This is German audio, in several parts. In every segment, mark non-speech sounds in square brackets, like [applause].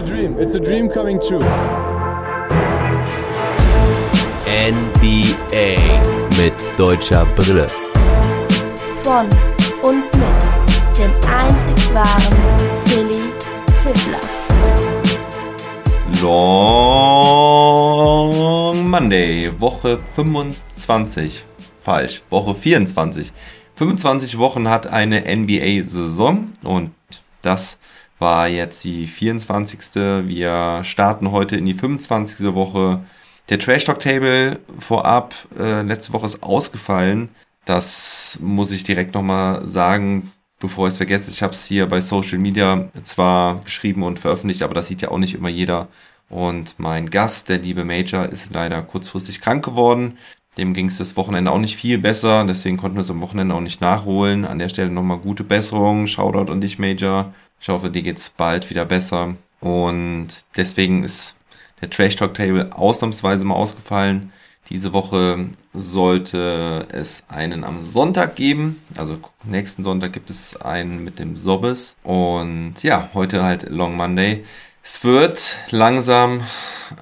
a dream. It's a dream coming true. NBA mit deutscher Brille. Von und mit dem einzig wahren Philly Fiddler. Long Monday, Woche 25. Falsch, Woche 24. 25 Wochen hat eine NBA-Saison und das war jetzt die 24. Wir starten heute in die 25. Woche. Der Trash Talk Table vorab, äh, letzte Woche ist ausgefallen. Das muss ich direkt nochmal sagen, bevor ich es vergesse. Ich habe es hier bei Social Media zwar geschrieben und veröffentlicht, aber das sieht ja auch nicht immer jeder. Und mein Gast, der liebe Major, ist leider kurzfristig krank geworden. Dem ging es das Wochenende auch nicht viel besser, deswegen konnten wir es am Wochenende auch nicht nachholen. An der Stelle nochmal gute Besserung. Shoutout an dich, Major. Ich hoffe, dir geht's bald wieder besser. Und deswegen ist der Trash Talk Table ausnahmsweise mal ausgefallen. Diese Woche sollte es einen am Sonntag geben. Also nächsten Sonntag gibt es einen mit dem Sobbes. Und ja, heute halt Long Monday. Es wird langsam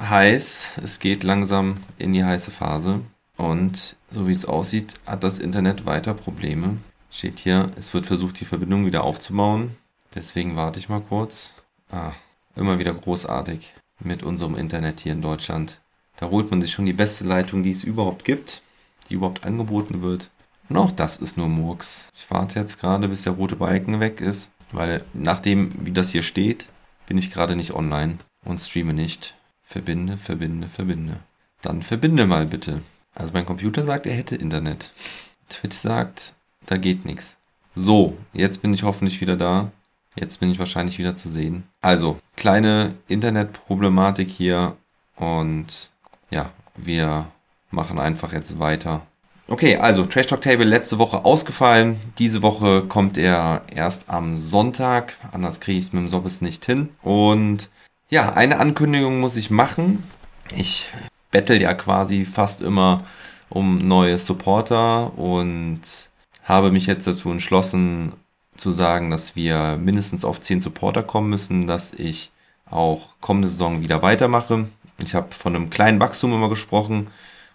heiß. Es geht langsam in die heiße Phase. Und so wie es aussieht, hat das Internet weiter Probleme. Steht hier, es wird versucht, die Verbindung wieder aufzubauen. Deswegen warte ich mal kurz. Ah, immer wieder großartig mit unserem Internet hier in Deutschland. Da holt man sich schon die beste Leitung, die es überhaupt gibt, die überhaupt angeboten wird. Und auch das ist nur Murks. Ich warte jetzt gerade, bis der rote Balken weg ist, weil nachdem, wie das hier steht, bin ich gerade nicht online und streame nicht. Verbinde, verbinde, verbinde. Dann verbinde mal bitte. Also mein Computer sagt, er hätte Internet. Twitch sagt, da geht nichts. So, jetzt bin ich hoffentlich wieder da. Jetzt bin ich wahrscheinlich wieder zu sehen. Also, kleine Internetproblematik hier und ja, wir machen einfach jetzt weiter. Okay, also Trash Talk Table letzte Woche ausgefallen. Diese Woche kommt er erst am Sonntag. Anders kriege ich es mit dem Sobbes nicht hin. Und ja, eine Ankündigung muss ich machen. Ich bettel ja quasi fast immer um neue Supporter und habe mich jetzt dazu entschlossen, zu sagen, dass wir mindestens auf 10 Supporter kommen müssen, dass ich auch kommende Saison wieder weitermache. Ich habe von einem kleinen Wachstum immer gesprochen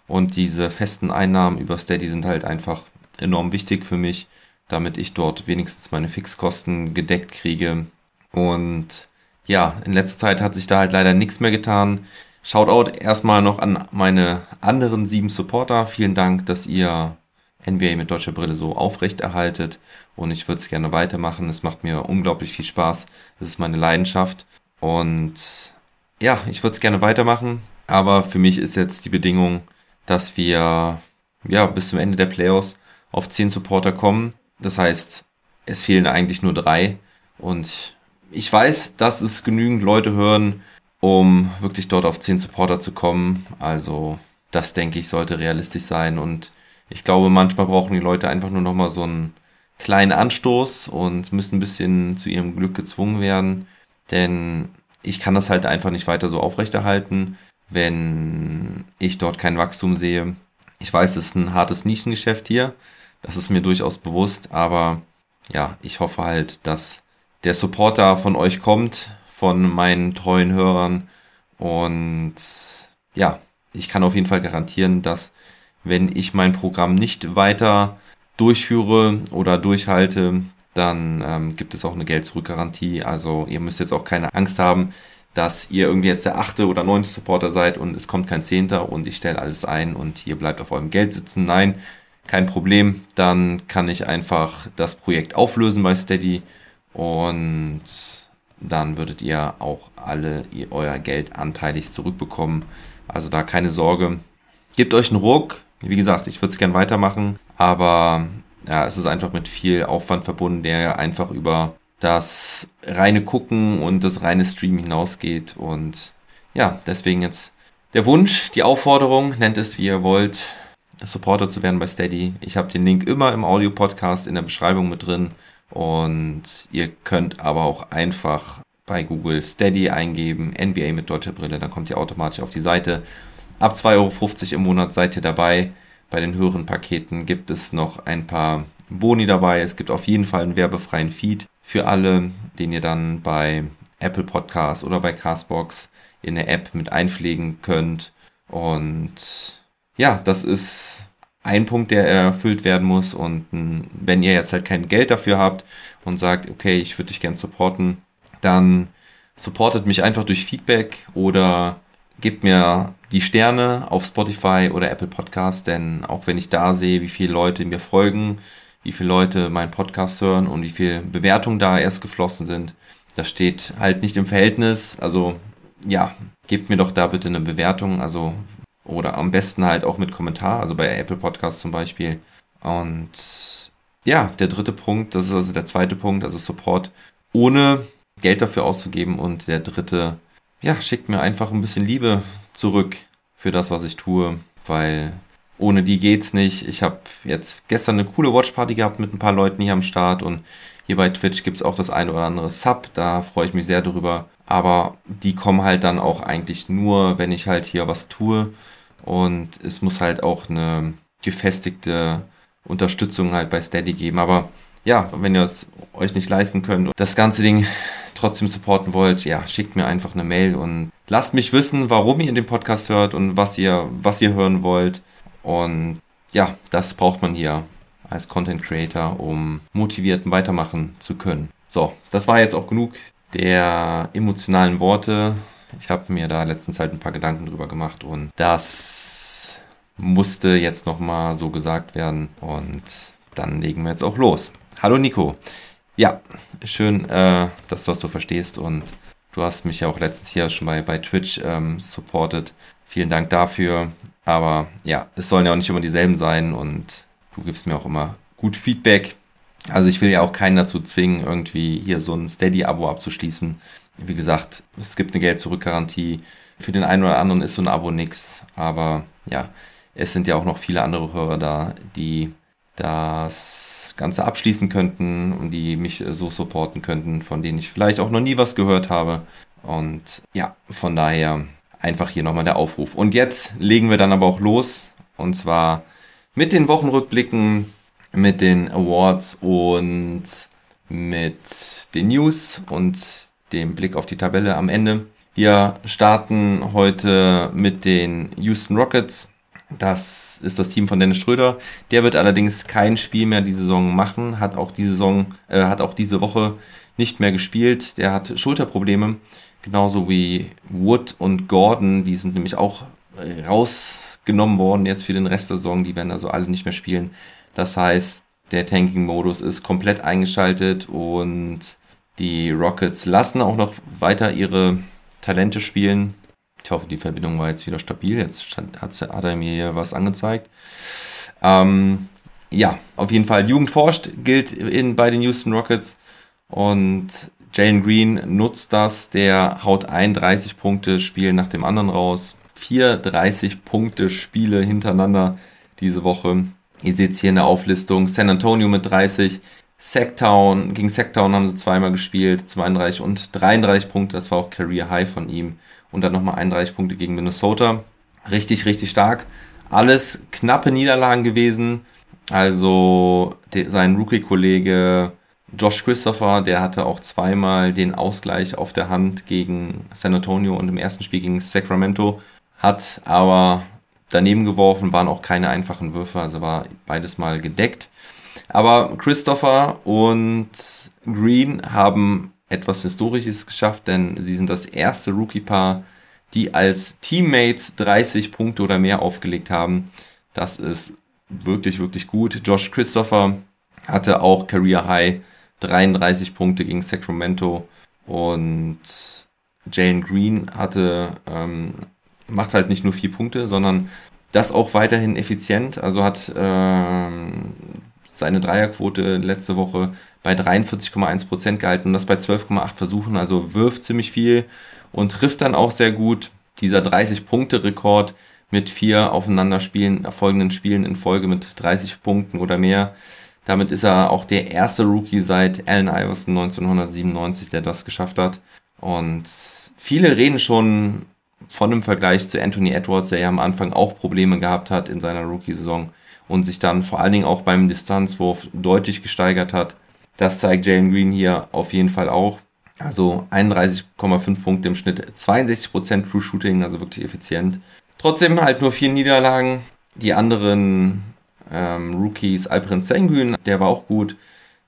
und diese festen Einnahmen über Steady sind halt einfach enorm wichtig für mich, damit ich dort wenigstens meine Fixkosten gedeckt kriege. Und ja, in letzter Zeit hat sich da halt leider nichts mehr getan. Shoutout erstmal noch an meine anderen sieben Supporter. Vielen Dank, dass ihr NBA mit deutscher Brille so aufrechterhaltet und ich würde es gerne weitermachen. Es macht mir unglaublich viel Spaß. Es ist meine Leidenschaft und ja, ich würde es gerne weitermachen, aber für mich ist jetzt die Bedingung, dass wir ja bis zum Ende der Playoffs auf 10 Supporter kommen. Das heißt, es fehlen eigentlich nur drei und ich weiß, dass es genügend Leute hören, um wirklich dort auf 10 Supporter zu kommen. Also das denke ich sollte realistisch sein und ich glaube, manchmal brauchen die Leute einfach nur noch mal so einen kleinen Anstoß und müssen ein bisschen zu ihrem Glück gezwungen werden, denn ich kann das halt einfach nicht weiter so aufrechterhalten, wenn ich dort kein Wachstum sehe. Ich weiß, es ist ein hartes Nischengeschäft hier, das ist mir durchaus bewusst, aber ja, ich hoffe halt, dass der Supporter von euch kommt, von meinen treuen Hörern. Und ja, ich kann auf jeden Fall garantieren, dass wenn ich mein Programm nicht weiter durchführe oder durchhalte, dann ähm, gibt es auch eine Geld-Zurück-Garantie. Also ihr müsst jetzt auch keine Angst haben, dass ihr irgendwie jetzt der achte oder neunte Supporter seid und es kommt kein zehnter und ich stelle alles ein und ihr bleibt auf eurem Geld sitzen. Nein, kein Problem. Dann kann ich einfach das Projekt auflösen bei Steady und dann würdet ihr auch alle ihr, euer Geld anteilig zurückbekommen. Also da keine Sorge. Gebt euch einen Ruck, wie gesagt, ich würde es gern weitermachen, aber ja, es ist einfach mit viel Aufwand verbunden, der einfach über das reine Gucken und das reine Stream hinausgeht. Und ja, deswegen jetzt der Wunsch, die Aufforderung, nennt es wie ihr wollt, Supporter zu werden bei Steady. Ich habe den Link immer im Audio-Podcast in der Beschreibung mit drin. Und ihr könnt aber auch einfach bei Google Steady eingeben, NBA mit deutscher Brille, dann kommt ihr automatisch auf die Seite Ab 2,50 Euro im Monat seid ihr dabei. Bei den höheren Paketen gibt es noch ein paar Boni dabei. Es gibt auf jeden Fall einen werbefreien Feed für alle, den ihr dann bei Apple Podcasts oder bei Castbox in der App mit einpflegen könnt. Und ja, das ist ein Punkt, der erfüllt werden muss. Und wenn ihr jetzt halt kein Geld dafür habt und sagt, okay, ich würde dich gern supporten, dann supportet mich einfach durch Feedback oder gebt mir die Sterne auf Spotify oder Apple Podcast, denn auch wenn ich da sehe, wie viele Leute mir folgen, wie viele Leute meinen Podcast hören und wie viele Bewertungen da erst geflossen sind, das steht halt nicht im Verhältnis. Also ja, gebt mir doch da bitte eine Bewertung, also oder am besten halt auch mit Kommentar, also bei Apple Podcast zum Beispiel. Und ja, der dritte Punkt, das ist also der zweite Punkt, also Support ohne Geld dafür auszugeben. Und der dritte, ja, schickt mir einfach ein bisschen Liebe zurück für das, was ich tue, weil ohne die geht's nicht. Ich habe jetzt gestern eine coole Watchparty gehabt mit ein paar Leuten hier am Start und hier bei Twitch gibt's auch das ein oder andere Sub, da freue ich mich sehr drüber. Aber die kommen halt dann auch eigentlich nur, wenn ich halt hier was tue. Und es muss halt auch eine gefestigte Unterstützung halt bei Steady geben. Aber ja, wenn ihr es euch nicht leisten könnt und das ganze Ding trotzdem supporten wollt, ja, schickt mir einfach eine Mail und lasst mich wissen, warum ihr den Podcast hört und was ihr, was ihr hören wollt. Und ja, das braucht man hier als Content Creator, um motiviert weitermachen zu können. So, das war jetzt auch genug der emotionalen Worte. Ich habe mir da letztens halt ein paar Gedanken drüber gemacht und das musste jetzt nochmal so gesagt werden und dann legen wir jetzt auch los. Hallo Nico. Ja, schön, äh, dass du das so verstehst und du hast mich ja auch letztens hier schon bei, bei Twitch ähm, supported. Vielen Dank dafür. Aber ja, es sollen ja auch nicht immer dieselben sein und du gibst mir auch immer gut Feedback. Also ich will ja auch keinen dazu zwingen, irgendwie hier so ein Steady-Abo abzuschließen. Wie gesagt, es gibt eine Geld-Zurück-Garantie. Für den einen oder anderen ist so ein Abo nix. Aber ja, es sind ja auch noch viele andere Hörer da, die das Ganze abschließen könnten und die mich so supporten könnten, von denen ich vielleicht auch noch nie was gehört habe. Und ja, von daher einfach hier nochmal der Aufruf. Und jetzt legen wir dann aber auch los. Und zwar mit den Wochenrückblicken, mit den Awards und mit den News und dem Blick auf die Tabelle am Ende. Wir starten heute mit den Houston Rockets. Das ist das Team von Dennis Schröder. Der wird allerdings kein Spiel mehr die Saison machen, hat auch diese Saison, äh, hat auch diese Woche nicht mehr gespielt. Der hat Schulterprobleme, genauso wie Wood und Gordon. Die sind nämlich auch rausgenommen worden jetzt für den Rest der Saison. Die werden also alle nicht mehr spielen. Das heißt, der Tanking-Modus ist komplett eingeschaltet und die Rockets lassen auch noch weiter ihre Talente spielen. Ich hoffe, die Verbindung war jetzt wieder stabil. Jetzt hat, hat er mir hier was angezeigt. Ähm, ja, auf jeden Fall. Jugend forscht gilt in, bei den Houston Rockets. Und Jalen Green nutzt das. Der haut ein 30 Punkte Spiel nach dem anderen raus. Vier 30 Punkte Spiele hintereinander diese Woche. Ihr seht hier in der Auflistung. San Antonio mit 30. Sacktown, gegen Sacktown haben sie zweimal gespielt, 32 und 33 Punkte, das war auch Career High von ihm und dann nochmal 31 Punkte gegen Minnesota. Richtig, richtig stark. Alles knappe Niederlagen gewesen. Also sein Rookie-Kollege Josh Christopher, der hatte auch zweimal den Ausgleich auf der Hand gegen San Antonio und im ersten Spiel gegen Sacramento, hat aber daneben geworfen, waren auch keine einfachen Würfe, also war beides mal gedeckt. Aber Christopher und Green haben etwas Historisches geschafft, denn sie sind das erste Rookie-Paar, die als Teammates 30 Punkte oder mehr aufgelegt haben. Das ist wirklich, wirklich gut. Josh Christopher hatte auch Career High 33 Punkte gegen Sacramento und Jalen Green hatte, ähm, macht halt nicht nur vier Punkte, sondern das auch weiterhin effizient. Also hat ähm, seine Dreierquote letzte Woche bei 43,1% gehalten und das bei 12,8 Versuchen, also wirft ziemlich viel und trifft dann auch sehr gut. Dieser 30-Punkte-Rekord mit vier aufeinander spielen, erfolgenden Spielen in Folge mit 30 Punkten oder mehr. Damit ist er auch der erste Rookie seit Allen Iverson 1997, der das geschafft hat. Und viele reden schon von einem Vergleich zu Anthony Edwards, der ja am Anfang auch Probleme gehabt hat in seiner Rookie-Saison und sich dann vor allen Dingen auch beim Distanzwurf deutlich gesteigert hat. Das zeigt Jalen Green hier auf jeden Fall auch. Also 31,5 Punkte im Schnitt, 62% True Shooting, also wirklich effizient. Trotzdem halt nur vier Niederlagen. Die anderen ähm, Rookies, Alperen Sengun, der war auch gut,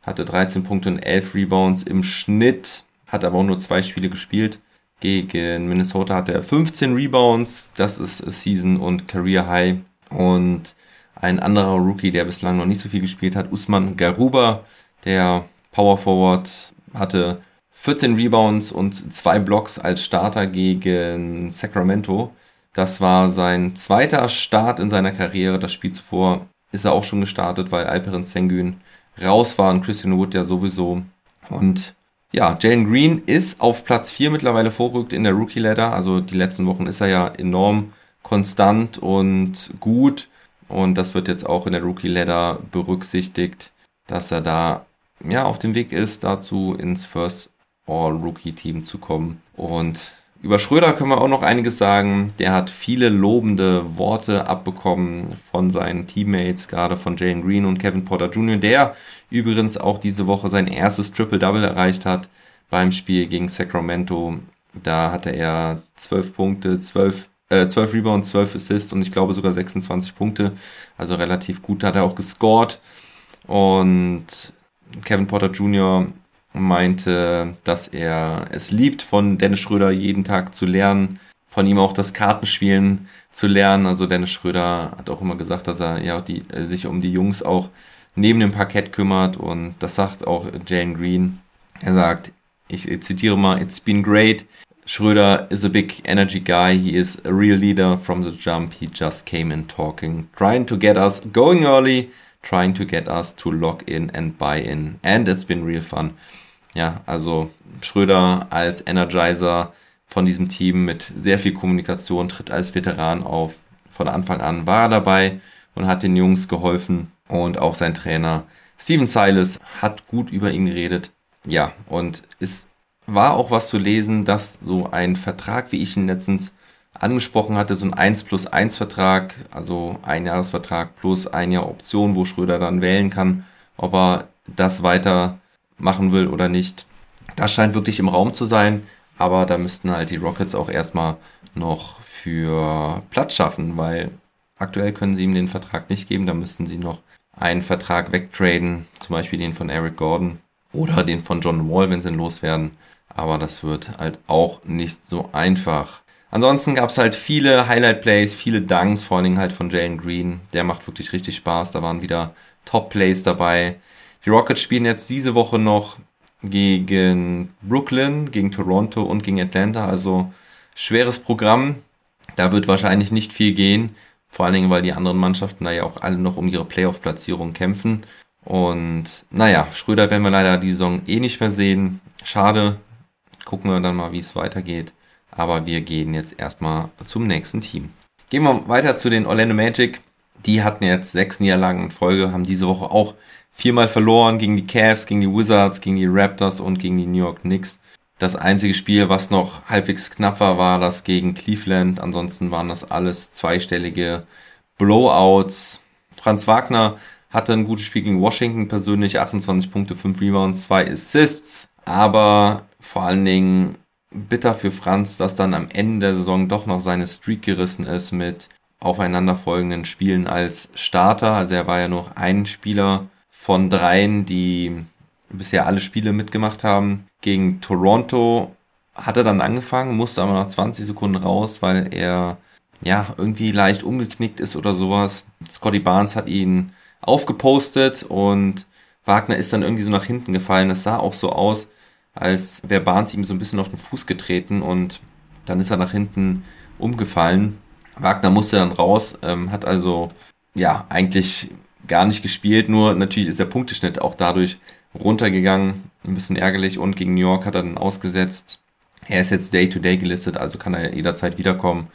hatte 13 Punkte und 11 Rebounds im Schnitt, hat aber auch nur zwei Spiele gespielt. Gegen Minnesota hatte er 15 Rebounds, das ist Season und Career High. Und ein anderer Rookie, der bislang noch nicht so viel gespielt hat, Usman Garuba, der Power Forward, hatte 14 Rebounds und zwei Blocks als Starter gegen Sacramento. Das war sein zweiter Start in seiner Karriere. Das Spiel zuvor ist er auch schon gestartet, weil Alperen Sengun raus war und Christian Wood ja sowieso. Und ja, Jalen Green ist auf Platz 4 mittlerweile vorrückt in der Rookie Ladder. Also die letzten Wochen ist er ja enorm konstant und gut. Und das wird jetzt auch in der Rookie Ladder berücksichtigt, dass er da ja auf dem Weg ist, dazu ins First All-Rookie-Team zu kommen. Und über Schröder können wir auch noch einiges sagen. Der hat viele lobende Worte abbekommen von seinen Teammates, gerade von Jane Green und Kevin Porter Jr., der übrigens auch diese Woche sein erstes Triple-Double erreicht hat beim Spiel gegen Sacramento. Da hatte er 12 Punkte, 12, äh, 12 Rebounds, 12 Assists und ich glaube sogar 26 Punkte. Also relativ gut hat er auch gescored. Und Kevin Porter Jr meinte, dass er es liebt, von Dennis Schröder jeden Tag zu lernen, von ihm auch das Kartenspielen zu lernen. Also Dennis Schröder hat auch immer gesagt, dass er ja die, äh, sich um die Jungs auch neben dem Parkett kümmert und das sagt auch Jane Green. Er sagt, ich zitiere mal, it's been great. Schröder is a big energy guy. He is a real leader from the jump. He just came in talking, trying to get us going early, trying to get us to lock in and buy in. And it's been real fun. Ja, also Schröder als Energizer von diesem Team mit sehr viel Kommunikation tritt als Veteran auf. Von Anfang an war er dabei und hat den Jungs geholfen und auch sein Trainer Steven Silas hat gut über ihn geredet. Ja, und es war auch was zu lesen, dass so ein Vertrag, wie ich ihn letztens angesprochen hatte, so ein 1 plus 1 Vertrag, also ein Jahresvertrag plus ein Jahr Option, wo Schröder dann wählen kann, ob er das weiter machen will oder nicht. Das scheint wirklich im Raum zu sein, aber da müssten halt die Rockets auch erstmal noch für Platz schaffen, weil aktuell können sie ihm den Vertrag nicht geben, da müssten sie noch einen Vertrag wegtraden, zum Beispiel den von Eric Gordon oder den von John Wall, wenn sie ihn loswerden. Aber das wird halt auch nicht so einfach. Ansonsten gab es halt viele Highlight-Plays, viele Dunks, vor allen Dingen halt von Jalen Green. Der macht wirklich richtig Spaß. Da waren wieder Top-Plays dabei. Die Rockets spielen jetzt diese Woche noch gegen Brooklyn, gegen Toronto und gegen Atlanta. Also schweres Programm. Da wird wahrscheinlich nicht viel gehen. Vor allen Dingen, weil die anderen Mannschaften da ja auch alle noch um ihre Playoff-Platzierung kämpfen. Und naja, Schröder werden wir leider die Saison eh nicht mehr sehen. Schade. Gucken wir dann mal, wie es weitergeht. Aber wir gehen jetzt erstmal zum nächsten Team. Gehen wir weiter zu den Orlando Magic. Die hatten jetzt sechs Niederlagen in Folge, haben diese Woche auch viermal verloren gegen die Cavs, gegen die Wizards, gegen die Raptors und gegen die New York Knicks. Das einzige Spiel, was noch halbwegs knapp war, war das gegen Cleveland. Ansonsten waren das alles zweistellige Blowouts. Franz Wagner hatte ein gutes Spiel gegen Washington persönlich, 28 Punkte, 5 Rebounds, 2 Assists. Aber vor allen Dingen bitter für Franz, dass dann am Ende der Saison doch noch seine Streak gerissen ist mit aufeinanderfolgenden Spielen als Starter. Also er war ja noch ein Spieler von dreien, die bisher alle Spiele mitgemacht haben. Gegen Toronto hat er dann angefangen, musste aber nach 20 Sekunden raus, weil er ja irgendwie leicht umgeknickt ist oder sowas. Scotty Barnes hat ihn aufgepostet und Wagner ist dann irgendwie so nach hinten gefallen. Es sah auch so aus, als wäre Barnes ihm so ein bisschen auf den Fuß getreten und dann ist er nach hinten umgefallen. Wagner musste dann raus, ähm, hat also ja eigentlich gar nicht gespielt, nur natürlich ist der Punkteschnitt auch dadurch runtergegangen. Ein bisschen ärgerlich und gegen New York hat er dann ausgesetzt. Er ist jetzt Day-to-Day -Day gelistet, also kann er jederzeit wiederkommen.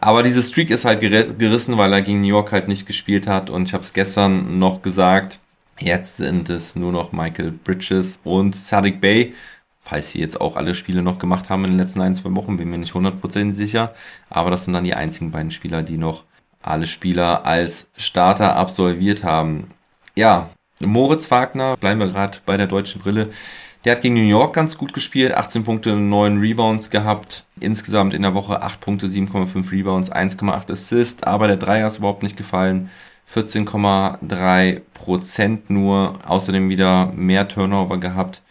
Aber diese Streak ist halt gerissen, weil er gegen New York halt nicht gespielt hat. Und ich habe es gestern noch gesagt, jetzt sind es nur noch Michael Bridges und Sadiq Bay. Falls sie jetzt auch alle Spiele noch gemacht haben in den letzten ein, zwei Wochen, bin mir nicht 100% sicher. Aber das sind dann die einzigen beiden Spieler, die noch alle Spieler als Starter absolviert haben. Ja, Moritz Wagner, bleiben wir gerade bei der deutschen Brille, Der hat gegen New York ganz gut gespielt, 18 Punkte, 9 Rebounds gehabt. Insgesamt in der Woche 8 Punkte, 7,5 Rebounds, 1,8 Assist. Aber der Dreier ist überhaupt nicht gefallen. 14,3% nur. Außerdem wieder mehr Turnover gehabt.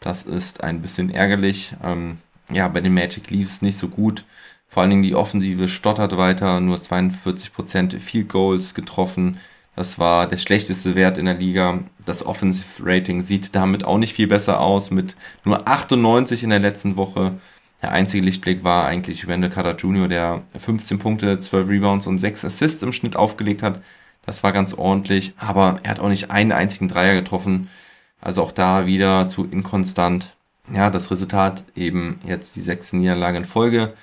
Das ist ein bisschen ärgerlich. Ähm, ja, bei den Magic lief nicht so gut. Vor allen Dingen die Offensive stottert weiter, nur 42% Field Goals getroffen. Das war der schlechteste Wert in der Liga. Das Offensive Rating sieht damit auch nicht viel besser aus, mit nur 98 in der letzten Woche. Der einzige Lichtblick war eigentlich Wendell Carter Jr., der 15 Punkte, 12 Rebounds und 6 Assists im Schnitt aufgelegt hat. Das war ganz ordentlich, aber er hat auch nicht einen einzigen Dreier getroffen. Also auch da wieder zu inkonstant. Ja, das Resultat eben jetzt die sechste Niederlage in Folge.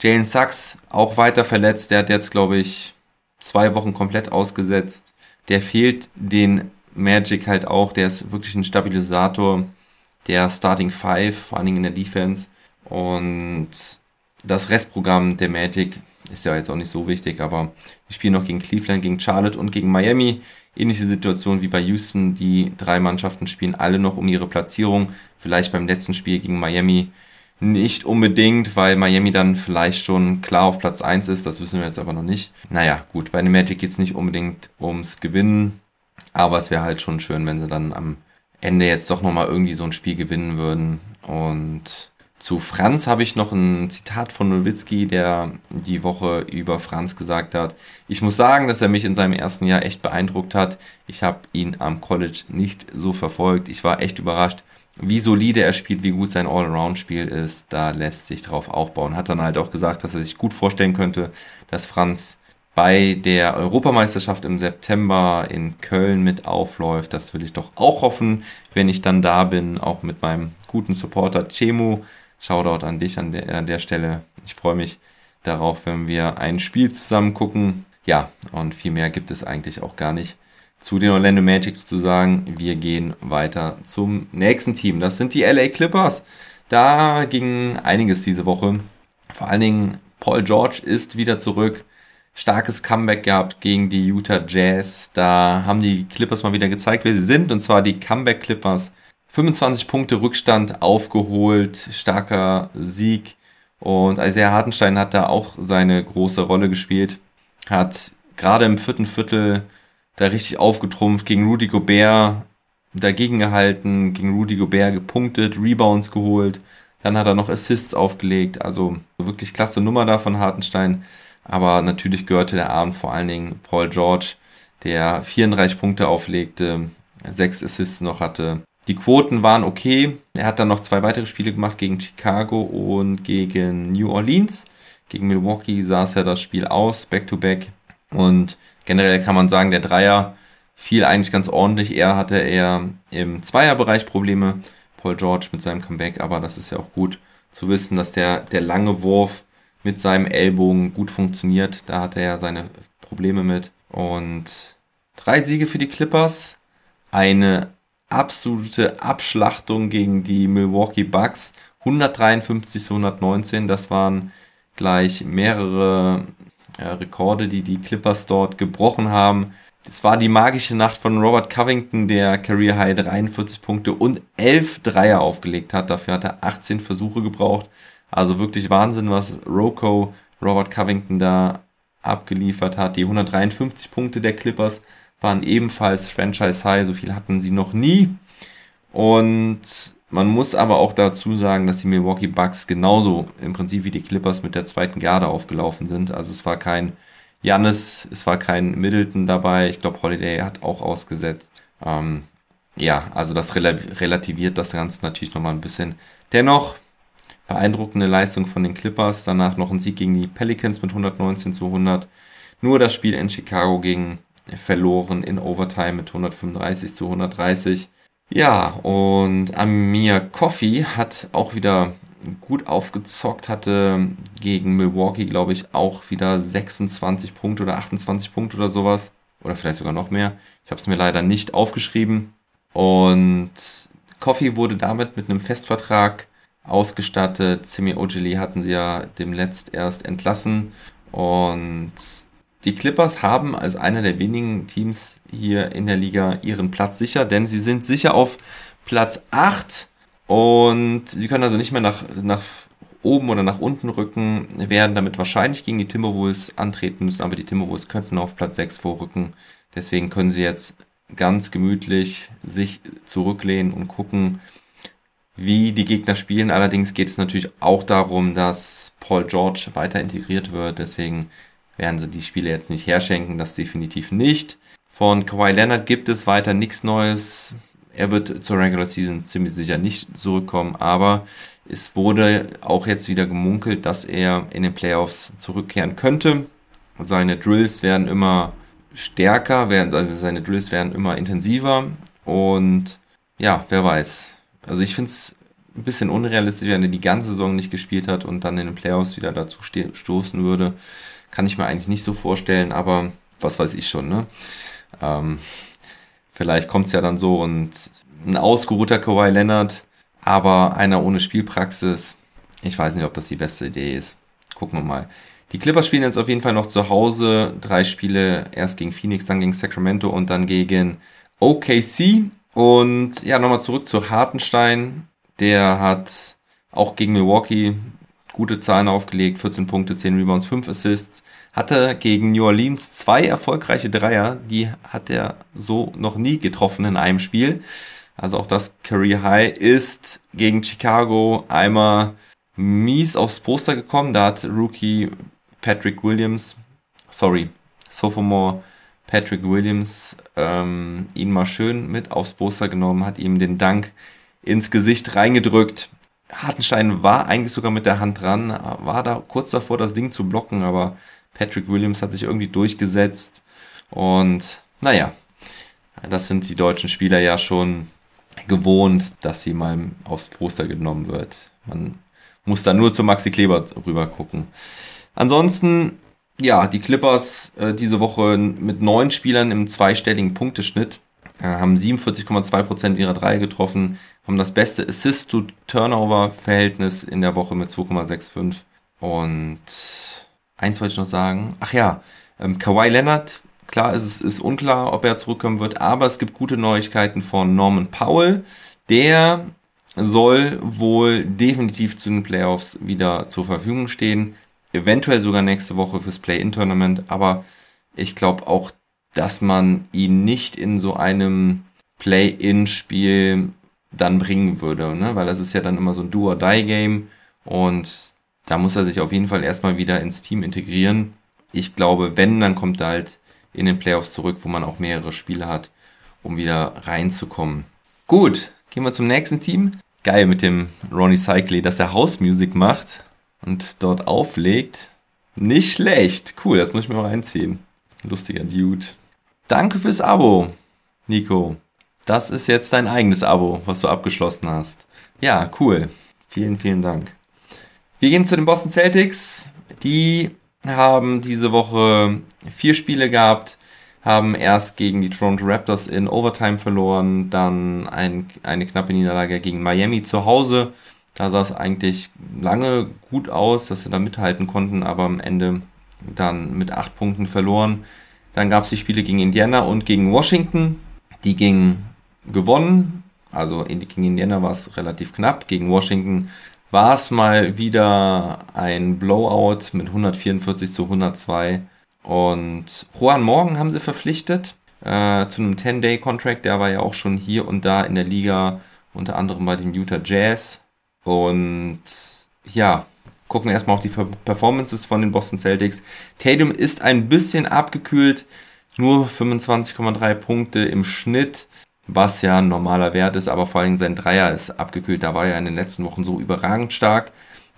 Jalen Sachs auch weiter verletzt. Der hat jetzt, glaube ich, zwei Wochen komplett ausgesetzt. Der fehlt den Magic halt auch. Der ist wirklich ein Stabilisator der Starting Five, vor allen Dingen in der Defense. Und das Restprogramm der Magic ist ja jetzt auch nicht so wichtig, aber die spielen noch gegen Cleveland, gegen Charlotte und gegen Miami. Ähnliche Situation wie bei Houston. Die drei Mannschaften spielen alle noch um ihre Platzierung. Vielleicht beim letzten Spiel gegen Miami nicht unbedingt, weil Miami dann vielleicht schon klar auf Platz 1 ist. Das wissen wir jetzt aber noch nicht. Naja, gut, bei den Magic geht es nicht unbedingt ums Gewinnen. Aber es wäre halt schon schön, wenn sie dann am Ende jetzt doch nochmal irgendwie so ein Spiel gewinnen würden. Und zu Franz habe ich noch ein Zitat von Nowitzki, der die Woche über Franz gesagt hat. Ich muss sagen, dass er mich in seinem ersten Jahr echt beeindruckt hat. Ich habe ihn am College nicht so verfolgt. Ich war echt überrascht, wie solide er spielt, wie gut sein All-Around-Spiel ist. Da lässt sich drauf aufbauen. Hat dann halt auch gesagt, dass er sich gut vorstellen könnte, dass Franz bei der Europameisterschaft im September in Köln mit aufläuft. Das will ich doch auch hoffen, wenn ich dann da bin, auch mit meinem guten Supporter Chemu Shoutout an dich an der, an der Stelle. Ich freue mich darauf, wenn wir ein Spiel zusammen gucken. Ja, und viel mehr gibt es eigentlich auch gar nicht zu den Orlando Magic zu sagen. Wir gehen weiter zum nächsten Team. Das sind die LA Clippers. Da ging einiges diese Woche. Vor allen Dingen Paul George ist wieder zurück. Starkes Comeback gehabt gegen die Utah Jazz. Da haben die Clippers mal wieder gezeigt, wer sie sind. Und zwar die Comeback Clippers 25 Punkte Rückstand aufgeholt, starker Sieg. Und Isaiah Hartenstein hat da auch seine große Rolle gespielt. Hat gerade im vierten Viertel da richtig aufgetrumpft gegen Rudy Gobert dagegen gehalten, gegen Rudy Gobert gepunktet, Rebounds geholt. Dann hat er noch Assists aufgelegt. Also wirklich klasse Nummer da von Hartenstein. Aber natürlich gehörte der Abend vor allen Dingen Paul George, der 34 Punkte auflegte, sechs Assists noch hatte. Die Quoten waren okay. Er hat dann noch zwei weitere Spiele gemacht gegen Chicago und gegen New Orleans. Gegen Milwaukee saß er das Spiel aus, back-to-back. -back. Und generell kann man sagen, der Dreier fiel eigentlich ganz ordentlich. Er hatte eher im Zweierbereich Probleme. Paul George mit seinem Comeback, aber das ist ja auch gut zu wissen, dass der, der lange Wurf mit seinem Ellbogen gut funktioniert. Da hat er ja seine Probleme mit. Und drei Siege für die Clippers, eine absolute Abschlachtung gegen die Milwaukee Bucks. 153 zu 119, das waren gleich mehrere äh, Rekorde, die die Clippers dort gebrochen haben. Es war die magische Nacht von Robert Covington, der Career High 43 Punkte und 11 Dreier aufgelegt hat. Dafür hat er 18 Versuche gebraucht. Also wirklich Wahnsinn, was Rocco Robert Covington da abgeliefert hat. Die 153 Punkte der Clippers waren ebenfalls Franchise High, so viel hatten sie noch nie. Und man muss aber auch dazu sagen, dass die Milwaukee Bucks genauso im Prinzip wie die Clippers mit der zweiten Garde aufgelaufen sind. Also es war kein Jannis, es war kein Middleton dabei. Ich glaube, Holiday hat auch ausgesetzt. Ähm, ja, also das relativiert das Ganze natürlich nochmal ein bisschen. Dennoch beeindruckende Leistung von den Clippers. Danach noch ein Sieg gegen die Pelicans mit 119 zu 100. Nur das Spiel in Chicago gegen verloren in Overtime mit 135 zu 130. Ja, und Amir Coffee hat auch wieder gut aufgezockt, hatte gegen Milwaukee, glaube ich, auch wieder 26 Punkte oder 28 Punkte oder sowas. Oder vielleicht sogar noch mehr. Ich habe es mir leider nicht aufgeschrieben. Und Coffee wurde damit mit einem Festvertrag ausgestattet. Simi Ojili hatten sie ja demletzt erst entlassen. Und die Clippers haben als einer der wenigen Teams hier in der Liga ihren Platz sicher, denn sie sind sicher auf Platz 8 Und sie können also nicht mehr nach, nach oben oder nach unten rücken, werden damit wahrscheinlich gegen die Timberwolves antreten müssen, aber die Timberwolves könnten auf Platz 6 vorrücken. Deswegen können sie jetzt ganz gemütlich sich zurücklehnen und gucken, wie die Gegner spielen. Allerdings geht es natürlich auch darum, dass Paul George weiter integriert wird. Deswegen werden sie die Spiele jetzt nicht herschenken. Das definitiv nicht. Von Kawhi Leonard gibt es weiter nichts Neues. Er wird zur Regular Season ziemlich sicher nicht zurückkommen, aber es wurde auch jetzt wieder gemunkelt, dass er in den Playoffs zurückkehren könnte. Seine Drills werden immer stärker, also seine Drills werden immer intensiver und ja, wer weiß. Also ich finde es ein bisschen unrealistisch, wenn er die ganze Saison nicht gespielt hat und dann in den Playoffs wieder dazu stoßen würde. Kann ich mir eigentlich nicht so vorstellen, aber was weiß ich schon, ne? Ähm, vielleicht kommt es ja dann so und ein ausgeruhter Kawhi Leonard, aber einer ohne Spielpraxis. Ich weiß nicht, ob das die beste Idee ist. Gucken wir mal. Die Clippers spielen jetzt auf jeden Fall noch zu Hause. Drei Spiele, erst gegen Phoenix, dann gegen Sacramento und dann gegen OKC. Und ja, nochmal zurück zu Hartenstein. Der hat auch gegen Milwaukee gute Zahlen aufgelegt. 14 Punkte, 10 Rebounds, 5 Assists. Hatte gegen New Orleans zwei erfolgreiche Dreier. Die hat er so noch nie getroffen in einem Spiel. Also auch das Career High ist gegen Chicago einmal mies aufs Poster gekommen. Da hat Rookie Patrick Williams, sorry, Sophomore Patrick Williams ähm, ihn mal schön mit aufs Poster genommen, hat ihm den Dank ins Gesicht reingedrückt. Hartenstein war eigentlich sogar mit der Hand dran, war da kurz davor, das Ding zu blocken, aber Patrick Williams hat sich irgendwie durchgesetzt. Und naja, das sind die deutschen Spieler ja schon gewohnt, dass sie mal aufs Poster genommen wird. Man muss da nur zu Maxi Kleber rüber gucken. Ansonsten ja, die Clippers äh, diese Woche mit neun Spielern im zweistelligen Punkteschnitt haben 47,2% ihrer Dreier getroffen, haben das beste Assist-to-Turnover-Verhältnis in der Woche mit 2,65. Und eins wollte ich noch sagen. Ach ja, ähm, Kawhi Leonard, klar ist es ist unklar, ob er zurückkommen wird, aber es gibt gute Neuigkeiten von Norman Powell. Der soll wohl definitiv zu den Playoffs wieder zur Verfügung stehen eventuell sogar nächste Woche fürs Play-In-Tournament, aber ich glaube auch, dass man ihn nicht in so einem Play-In-Spiel dann bringen würde, ne? weil das ist ja dann immer so ein Do-or-Die-Game und da muss er sich auf jeden Fall erstmal wieder ins Team integrieren. Ich glaube, wenn, dann kommt er halt in den Playoffs zurück, wo man auch mehrere Spiele hat, um wieder reinzukommen. Gut, gehen wir zum nächsten Team. Geil mit dem Ronnie Cycley, dass er House Music macht und dort auflegt. Nicht schlecht. Cool, das muss ich mir mal reinziehen. Lustiger Dude. Danke fürs Abo, Nico. Das ist jetzt dein eigenes Abo, was du abgeschlossen hast. Ja, cool. Vielen, vielen Dank. Wir gehen zu den Boston Celtics. Die haben diese Woche vier Spiele gehabt, haben erst gegen die Toronto Raptors in Overtime verloren, dann ein, eine knappe Niederlage gegen Miami zu Hause da sah es eigentlich lange gut aus, dass sie da mithalten konnten, aber am Ende dann mit acht Punkten verloren. Dann gab es die Spiele gegen Indiana und gegen Washington. Die gingen gewonnen. Also gegen Indiana war es relativ knapp. Gegen Washington war es mal wieder ein Blowout mit 144 zu 102. Und Juan Morgan haben sie verpflichtet äh, zu einem 10-Day-Contract. Der war ja auch schon hier und da in der Liga, unter anderem bei den Utah Jazz. Und ja, gucken erstmal auf die Performances von den Boston Celtics. Tatum ist ein bisschen abgekühlt, nur 25,3 Punkte im Schnitt, was ja ein normaler Wert ist, aber vor allem sein Dreier ist abgekühlt. Da war er in den letzten Wochen so überragend stark.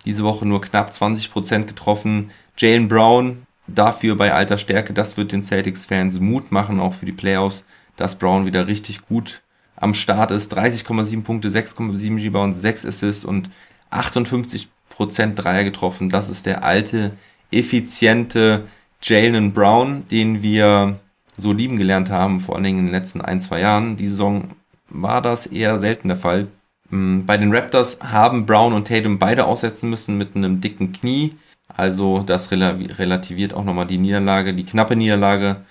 Diese Woche nur knapp 20% getroffen. Jalen Brown dafür bei alter Stärke, das wird den Celtics-Fans Mut machen, auch für die Playoffs, dass Brown wieder richtig gut am Start ist. 30,7 Punkte, 6,7 Rebounds, 6 Assists und 58% Dreier getroffen. Das ist der alte, effiziente Jalen Brown, den wir so lieben gelernt haben, vor allen Dingen in den letzten ein, zwei Jahren. Die Saison war das eher selten der Fall. Mm, bei den Raptors haben Brown und Tatum beide aussetzen müssen mit einem dicken Knie. Also das relativiert auch nochmal die Niederlage, die knappe Niederlage.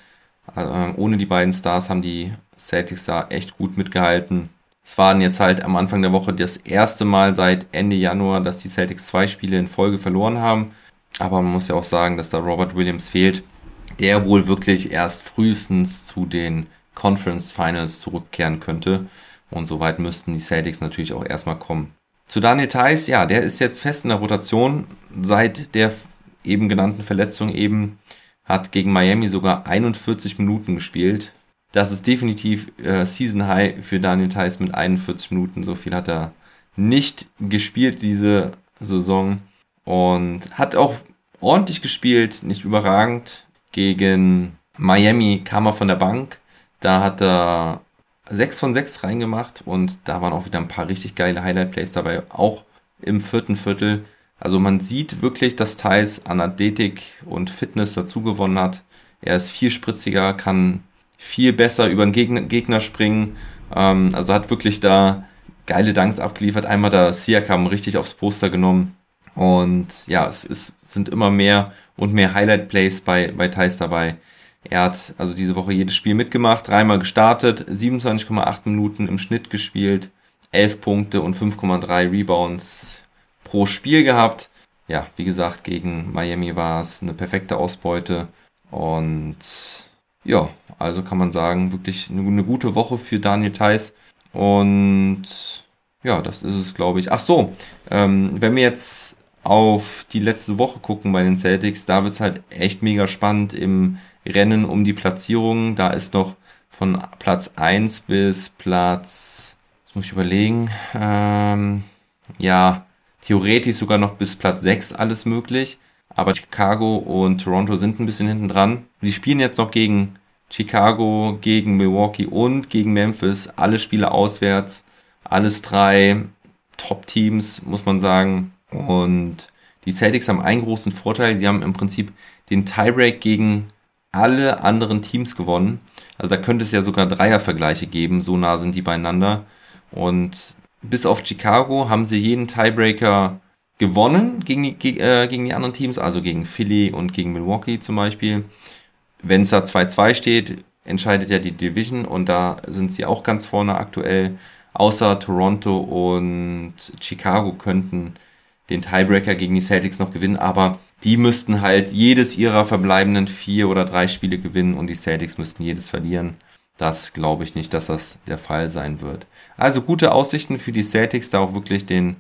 Also, ohne die beiden Stars haben die Celtics da echt gut mitgehalten. Es waren jetzt halt am Anfang der Woche das erste Mal seit Ende Januar, dass die Celtics zwei Spiele in Folge verloren haben. Aber man muss ja auch sagen, dass da Robert Williams fehlt, der wohl wirklich erst frühestens zu den Conference Finals zurückkehren könnte. Und soweit müssten die Celtics natürlich auch erstmal kommen. Zu Daniel Theiss, ja, der ist jetzt fest in der Rotation seit der eben genannten Verletzung eben, hat gegen Miami sogar 41 Minuten gespielt. Das ist definitiv äh, Season High für Daniel Theiss mit 41 Minuten. So viel hat er nicht gespielt diese Saison und hat auch ordentlich gespielt, nicht überragend. Gegen Miami kam er von der Bank. Da hat er 6 von 6 reingemacht und da waren auch wieder ein paar richtig geile Highlight-Plays dabei, auch im vierten Viertel. Also man sieht wirklich, dass Thais an Athletik und Fitness dazu gewonnen hat. Er ist viel spritziger, kann viel besser über den Gegner, Gegner springen. Ähm, also hat wirklich da geile Dunks abgeliefert. Einmal da Siakam richtig aufs Poster genommen. Und ja, es, es sind immer mehr und mehr Highlight-Plays bei, bei Thais dabei. Er hat also diese Woche jedes Spiel mitgemacht, dreimal gestartet, 27,8 Minuten im Schnitt gespielt, 11 Punkte und 5,3 Rebounds pro Spiel gehabt. Ja, wie gesagt, gegen Miami war es eine perfekte Ausbeute. Und ja, also kann man sagen, wirklich eine, gute Woche für Daniel Theiss. Und ja, das ist es, glaube ich. Ach so, ähm, wenn wir jetzt auf die letzte Woche gucken bei den Celtics, da wird es halt echt mega spannend im Rennen um die Platzierung. Da ist noch von Platz 1 bis Platz, das muss ich überlegen, ähm, ja, theoretisch sogar noch bis Platz 6 alles möglich. Aber Chicago und Toronto sind ein bisschen hinten dran. Sie spielen jetzt noch gegen Chicago, gegen Milwaukee und gegen Memphis. Alle Spiele auswärts. Alles drei Top-Teams, muss man sagen. Und die Celtics haben einen großen Vorteil. Sie haben im Prinzip den Tiebreak gegen alle anderen Teams gewonnen. Also da könnte es ja sogar Dreiervergleiche geben, so nah sind die beieinander. Und bis auf Chicago haben sie jeden Tiebreaker gewonnen gegen die, äh, gegen die anderen Teams, also gegen Philly und gegen Milwaukee zum Beispiel. Wenn es da 2-2 steht, entscheidet ja die Division und da sind sie auch ganz vorne aktuell. Außer Toronto und Chicago könnten den Tiebreaker gegen die Celtics noch gewinnen, aber die müssten halt jedes ihrer verbleibenden vier oder drei Spiele gewinnen und die Celtics müssten jedes verlieren. Das glaube ich nicht, dass das der Fall sein wird. Also gute Aussichten für die Celtics, da auch wirklich den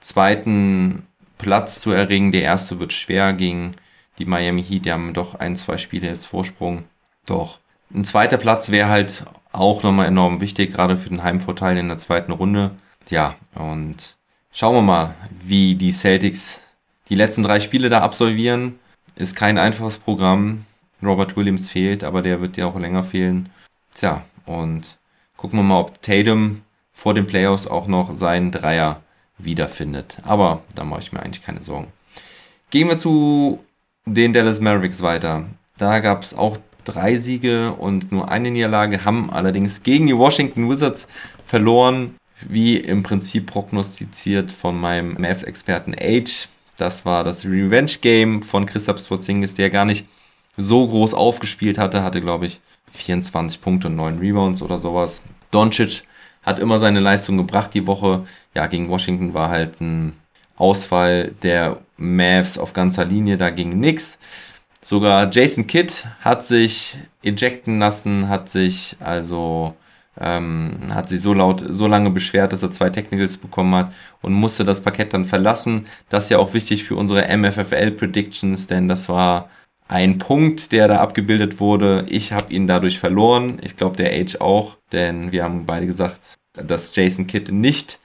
zweiten Platz zu erringen. Der erste wird schwer gegen die Miami Heat. Die haben doch ein, zwei Spiele jetzt Vorsprung. Doch ein zweiter Platz wäre halt auch nochmal enorm wichtig, gerade für den Heimvorteil in der zweiten Runde. Ja, und schauen wir mal, wie die Celtics die letzten drei Spiele da absolvieren. Ist kein einfaches Programm. Robert Williams fehlt, aber der wird ja auch länger fehlen. Tja, und gucken wir mal, ob Tatum vor den Playoffs auch noch seinen Dreier wiederfindet. Aber da mache ich mir eigentlich keine Sorgen. Gehen wir zu den Dallas Mavericks weiter. Da gab es auch drei Siege und nur eine Niederlage, haben allerdings gegen die Washington Wizards verloren, wie im Prinzip prognostiziert von meinem Mavs-Experten Age. Das war das Revenge Game von Christoph Sporzingis, der gar nicht so groß aufgespielt hatte. Hatte, glaube ich, 24 Punkte und 9 Rebounds oder sowas. Doncic hat immer seine Leistung gebracht die Woche. Ja, gegen Washington war halt ein Ausfall der Mavs auf ganzer Linie, da ging nix. Sogar Jason Kidd hat sich ejecten lassen, hat sich also ähm, hat sich so laut, so lange beschwert, dass er zwei Technicals bekommen hat und musste das Parkett dann verlassen. Das ist ja auch wichtig für unsere MFFL Predictions, denn das war ein Punkt, der da abgebildet wurde. Ich habe ihn dadurch verloren. Ich glaube, der Age auch, denn wir haben beide gesagt, dass Jason Kidd nicht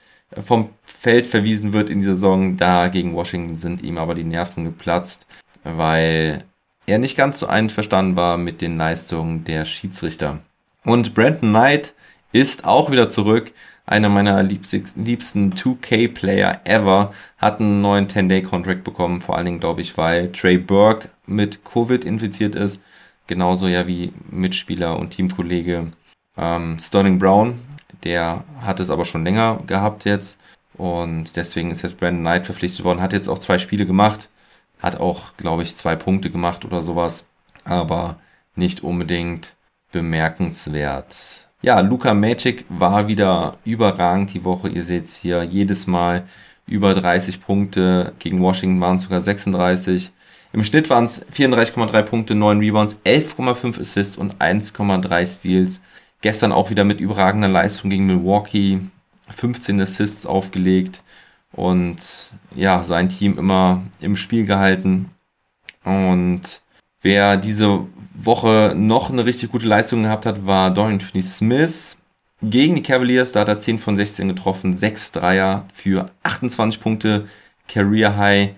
vom Feld verwiesen wird in dieser Saison. Da gegen Washington sind ihm aber die Nerven geplatzt, weil er nicht ganz so einverstanden war mit den Leistungen der Schiedsrichter. Und Brandon Knight ist auch wieder zurück. Einer meiner liebsten 2K-Player ever hat einen neuen 10-Day-Contract bekommen. Vor allen Dingen, glaube ich, weil Trey Burke mit Covid infiziert ist. Genauso ja wie Mitspieler und Teamkollege ähm, Sterling Brown. Der hat es aber schon länger gehabt jetzt. Und deswegen ist jetzt Brandon Knight verpflichtet worden. Hat jetzt auch zwei Spiele gemacht. Hat auch, glaube ich, zwei Punkte gemacht oder sowas. Aber nicht unbedingt bemerkenswert. Ja, Luca Magic war wieder überragend die Woche. Ihr seht es hier jedes Mal über 30 Punkte. Gegen Washington waren es sogar 36. Im Schnitt waren es 34,3 Punkte, 9 Rebounds, 11,5 Assists und 1,3 Steals. Gestern auch wieder mit überragender Leistung gegen Milwaukee. 15 Assists aufgelegt und ja, sein Team immer im Spiel gehalten. Und wer diese Woche noch eine richtig gute Leistung gehabt hat, war Dorian Finney-Smith. Gegen die Cavaliers, da hat er 10 von 16 getroffen, 6 Dreier für 28 Punkte, Career High.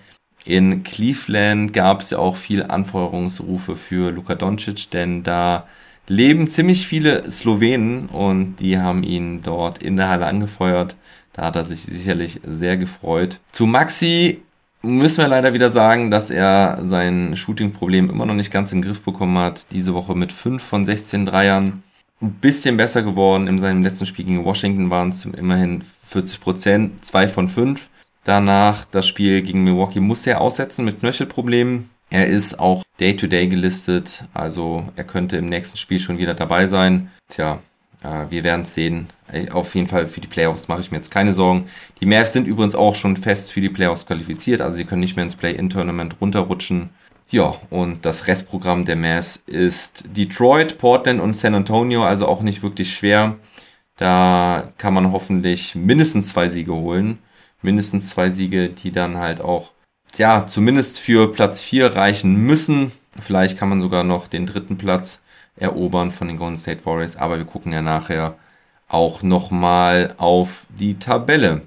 In Cleveland gab es ja auch viel Anfeuerungsrufe für Luka Doncic, denn da leben ziemlich viele Slowenen und die haben ihn dort in der Halle angefeuert. Da hat er sich sicherlich sehr gefreut. Zu Maxi müssen wir leider wieder sagen, dass er sein Shooting-Problem immer noch nicht ganz in den Griff bekommen hat. Diese Woche mit 5 von 16 Dreiern. Ein bisschen besser geworden. In seinem letzten Spiel gegen Washington waren es immerhin 40 Prozent, 2 von 5. Danach das Spiel gegen Milwaukee musste er aussetzen mit Knöchelproblemen. Er ist auch Day-to-Day -Day gelistet, also er könnte im nächsten Spiel schon wieder dabei sein. Tja, äh, wir werden es sehen. Auf jeden Fall für die Playoffs mache ich mir jetzt keine Sorgen. Die Mavs sind übrigens auch schon fest für die Playoffs qualifiziert, also sie können nicht mehr ins Play-In-Tournament runterrutschen. Ja, und das Restprogramm der Mavs ist Detroit, Portland und San Antonio, also auch nicht wirklich schwer. Da kann man hoffentlich mindestens zwei Siege holen mindestens zwei Siege, die dann halt auch, ja, zumindest für Platz 4 reichen müssen. Vielleicht kann man sogar noch den dritten Platz erobern von den Golden State Warriors, aber wir gucken ja nachher auch nochmal auf die Tabelle.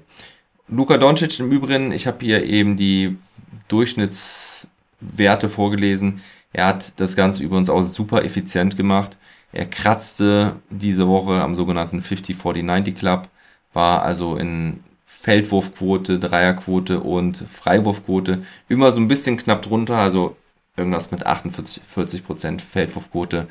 Luka Doncic im Übrigen, ich habe hier eben die Durchschnittswerte vorgelesen. Er hat das Ganze übrigens auch super effizient gemacht. Er kratzte diese Woche am sogenannten 50-40-90 Club, war also in Feldwurfquote, Dreierquote und Freiwurfquote immer so ein bisschen knapp drunter, also irgendwas mit 48 Prozent Feldwurfquote,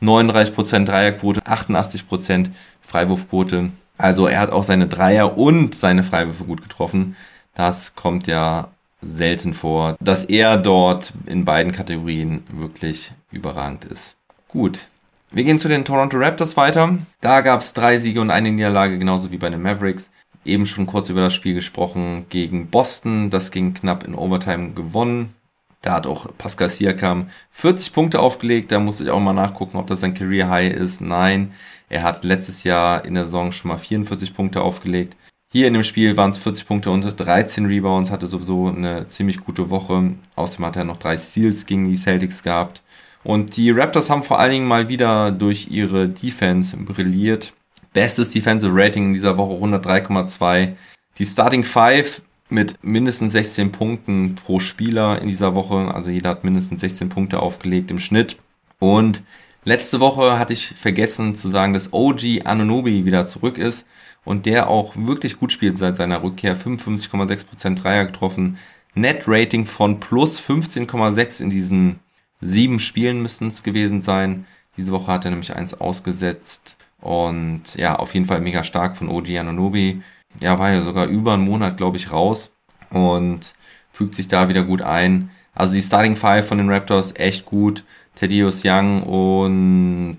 39 Prozent Dreierquote, 88 Prozent Freiwurfquote. Also er hat auch seine Dreier und seine Freiwürfe gut getroffen. Das kommt ja selten vor, dass er dort in beiden Kategorien wirklich überragend ist. Gut. Wir gehen zu den Toronto Raptors weiter. Da gab es drei Siege und eine Niederlage, genauso wie bei den Mavericks eben schon kurz über das Spiel gesprochen gegen Boston. Das ging knapp in Overtime gewonnen. Da hat auch Pascal Siakam 40 Punkte aufgelegt. Da musste ich auch mal nachgucken, ob das sein Career High ist. Nein, er hat letztes Jahr in der Saison schon mal 44 Punkte aufgelegt. Hier in dem Spiel waren es 40 Punkte und 13 Rebounds, hatte sowieso eine ziemlich gute Woche. Außerdem hat er noch drei Steals gegen die Celtics gehabt. Und die Raptors haben vor allen Dingen mal wieder durch ihre Defense brilliert. Bestes Defensive Rating in dieser Woche 103,2. Die Starting Five mit mindestens 16 Punkten pro Spieler in dieser Woche. Also jeder hat mindestens 16 Punkte aufgelegt im Schnitt. Und letzte Woche hatte ich vergessen zu sagen, dass OG Anunobi wieder zurück ist und der auch wirklich gut spielt seit seiner Rückkehr. 55,6% Dreier getroffen. Net Rating von plus 15,6 in diesen sieben Spielen müssten es gewesen sein. Diese Woche hat er nämlich eins ausgesetzt. Und ja, auf jeden Fall mega stark von OG Anunobi. Ja, war ja sogar über einen Monat, glaube ich, raus und fügt sich da wieder gut ein. Also die Starting Five von den Raptors echt gut. Thaddeus Young und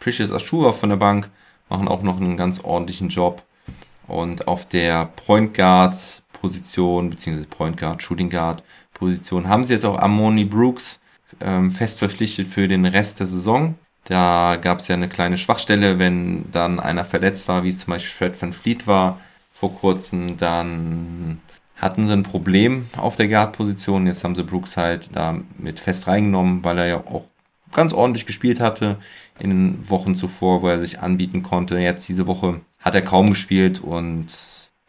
Precious Ashura von der Bank machen auch noch einen ganz ordentlichen Job. Und auf der Point Guard Position, beziehungsweise Point Guard, Shooting Guard Position haben sie jetzt auch Amoni Brooks ähm, fest verpflichtet für den Rest der Saison. Da gab es ja eine kleine Schwachstelle, wenn dann einer verletzt war, wie es zum Beispiel Fred Van Fleet war vor kurzem, dann hatten sie ein Problem auf der Guard-Position. Jetzt haben sie Brooks halt da mit fest reingenommen, weil er ja auch ganz ordentlich gespielt hatte in den Wochen zuvor, wo er sich anbieten konnte. Jetzt diese Woche hat er kaum gespielt und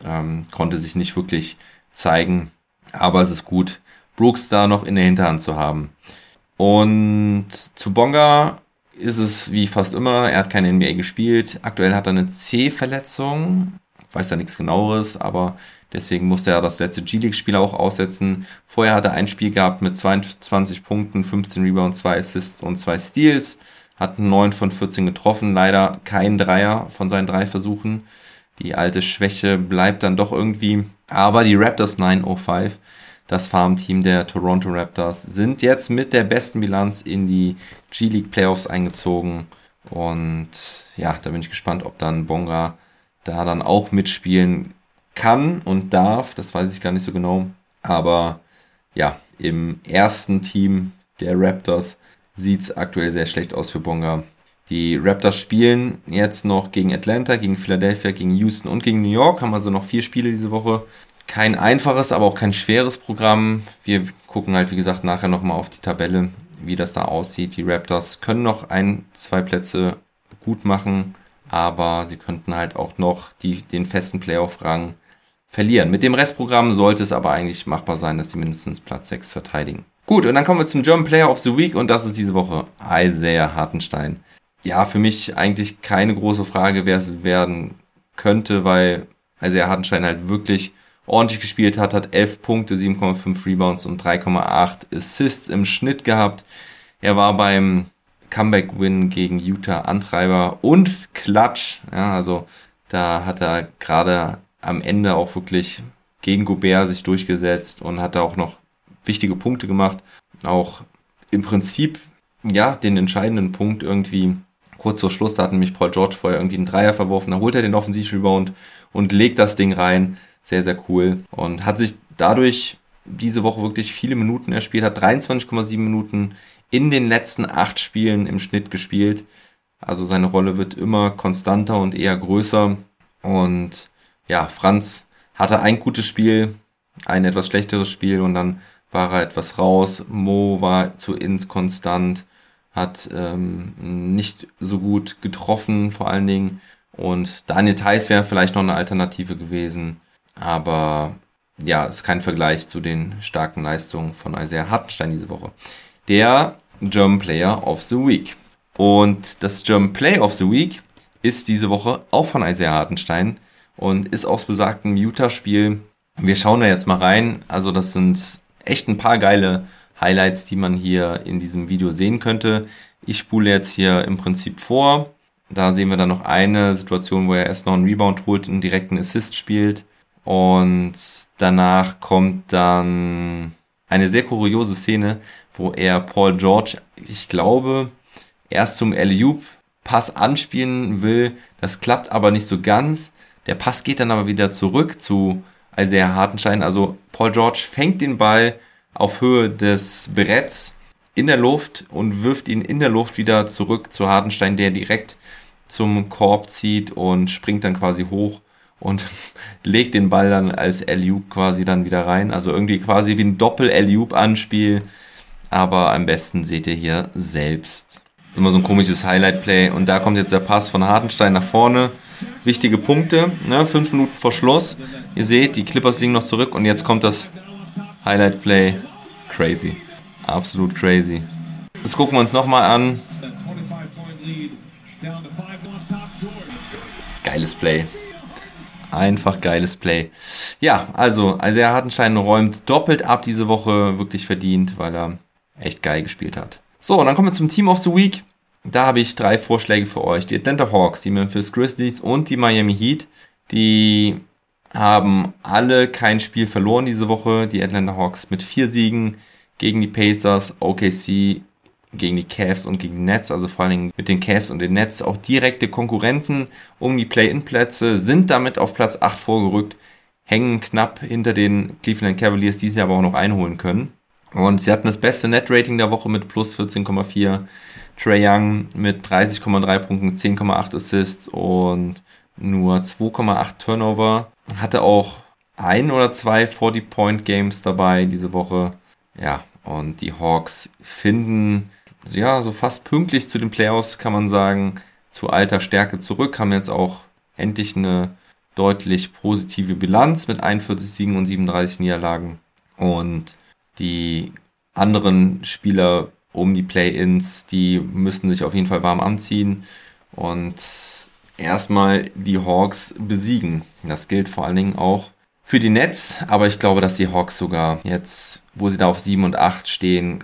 ähm, konnte sich nicht wirklich zeigen. Aber es ist gut, Brooks da noch in der Hinterhand zu haben. Und zu Bonga ist es wie fast immer, er hat keine NBA gespielt. Aktuell hat er eine C-Verletzung. Weiß ja nichts genaueres, aber deswegen musste er das letzte G-League-Spiel auch aussetzen. Vorher hat er ein Spiel gehabt mit 22 Punkten, 15 Rebounds, 2 Assists und 2 Steals. Hat 9 von 14 getroffen. Leider kein Dreier von seinen drei Versuchen. Die alte Schwäche bleibt dann doch irgendwie. Aber die Raptors 905 das Farmteam der Toronto Raptors, sind jetzt mit der besten Bilanz in die G-League Playoffs eingezogen Und ja, da bin ich gespannt, ob dann Bonga da dann auch mitspielen kann und darf. Das weiß ich gar nicht so genau. Aber ja, im ersten Team der Raptors sieht es aktuell sehr schlecht aus für Bonga. Die Raptors spielen jetzt noch gegen Atlanta, gegen Philadelphia, gegen Houston und gegen New York. Haben also noch vier Spiele diese Woche. Kein einfaches, aber auch kein schweres Programm. Wir gucken halt, wie gesagt, nachher nochmal auf die Tabelle, wie das da aussieht. Die Raptors können noch ein, zwei Plätze gut machen, aber sie könnten halt auch noch die, den festen Playoff-Rang verlieren. Mit dem Restprogramm sollte es aber eigentlich machbar sein, dass sie mindestens Platz 6 verteidigen. Gut, und dann kommen wir zum German Player of the Week und das ist diese Woche Isaiah Hartenstein. Ja, für mich eigentlich keine große Frage, wer es werden könnte, weil Isaiah Hartenstein halt wirklich ordentlich gespielt hat, hat 11 Punkte, 7,5 Rebounds und 3,8 Assists im Schnitt gehabt. Er war beim Comeback-Win gegen Utah Antreiber und Klatsch. Ja, also da hat er gerade am Ende auch wirklich gegen Gobert sich durchgesetzt und hat da auch noch wichtige Punkte gemacht. Auch im Prinzip, ja, den entscheidenden Punkt irgendwie kurz vor Schluss, da hat nämlich Paul George vorher irgendwie einen Dreier verworfen, da holt er den Offensiv-Rebound und legt das Ding rein. Sehr, sehr cool. Und hat sich dadurch diese Woche wirklich viele Minuten erspielt, hat 23,7 Minuten in den letzten acht Spielen im Schnitt gespielt. Also seine Rolle wird immer konstanter und eher größer. Und ja, Franz hatte ein gutes Spiel, ein etwas schlechteres Spiel und dann war er etwas raus. Mo war zu inkonstant, hat ähm, nicht so gut getroffen vor allen Dingen. Und Daniel Theiss wäre vielleicht noch eine Alternative gewesen. Aber ja, ist kein Vergleich zu den starken Leistungen von Isaiah Hartenstein diese Woche. Der German Player of the Week. Und das German Play of the Week ist diese Woche auch von Isaiah Hartenstein und ist aus besagtem Utah-Spiel. Wir schauen da jetzt mal rein. Also das sind echt ein paar geile Highlights, die man hier in diesem Video sehen könnte. Ich spule jetzt hier im Prinzip vor. Da sehen wir dann noch eine Situation, wo er erst noch einen Rebound holt und direkt einen Assist spielt. Und danach kommt dann eine sehr kuriose Szene, wo er Paul George, ich glaube, erst zum Alley-Oop Pass anspielen will. Das klappt aber nicht so ganz. Der Pass geht dann aber wieder zurück zu Isaiah Hartenstein. Also Paul George fängt den Ball auf Höhe des Bretts in der Luft und wirft ihn in der Luft wieder zurück zu Hartenstein, der direkt zum Korb zieht und springt dann quasi hoch und legt den Ball dann als Alley-Oop quasi dann wieder rein. Also irgendwie quasi wie ein Doppel-Alley-Oop-Anspiel. Aber am besten seht ihr hier selbst. Immer so ein komisches Highlight-Play. Und da kommt jetzt der Pass von Hartenstein nach vorne. Wichtige Punkte. Ne? Fünf Minuten vor Schluss. Ihr seht, die Clippers liegen noch zurück. Und jetzt kommt das Highlight-Play. Crazy. Absolut crazy. Das gucken wir uns nochmal an. Geiles Play. Einfach geiles Play. Ja, also Isaiah Hartenstein räumt doppelt ab diese Woche, wirklich verdient, weil er echt geil gespielt hat. So, und dann kommen wir zum Team of the Week. Da habe ich drei Vorschläge für euch. Die Atlanta Hawks, die Memphis Grizzlies und die Miami Heat. Die haben alle kein Spiel verloren diese Woche. Die Atlanta Hawks mit vier Siegen gegen die Pacers, OKC gegen die Cavs und gegen Nets, also vor allen Dingen mit den Cavs und den Nets auch direkte Konkurrenten um die Play-In-Plätze, sind damit auf Platz 8 vorgerückt, hängen knapp hinter den Cleveland Cavaliers, die sie aber auch noch einholen können. Und sie hatten das beste Net-Rating der Woche mit plus 14,4. Trey Young mit 30,3 Punkten, 10,8 Assists und nur 2,8 Turnover. Hatte auch ein oder zwei 40-Point-Games dabei diese Woche. Ja, und die Hawks finden ja, so fast pünktlich zu den Playoffs, kann man sagen, zu alter Stärke zurück, haben jetzt auch endlich eine deutlich positive Bilanz mit 41 Siegen und 37 Niederlagen. Und die anderen Spieler um die Play-ins, die müssen sich auf jeden Fall warm anziehen und erstmal die Hawks besiegen. Das gilt vor allen Dingen auch für die Nets, aber ich glaube, dass die Hawks sogar jetzt, wo sie da auf 7 und 8 stehen,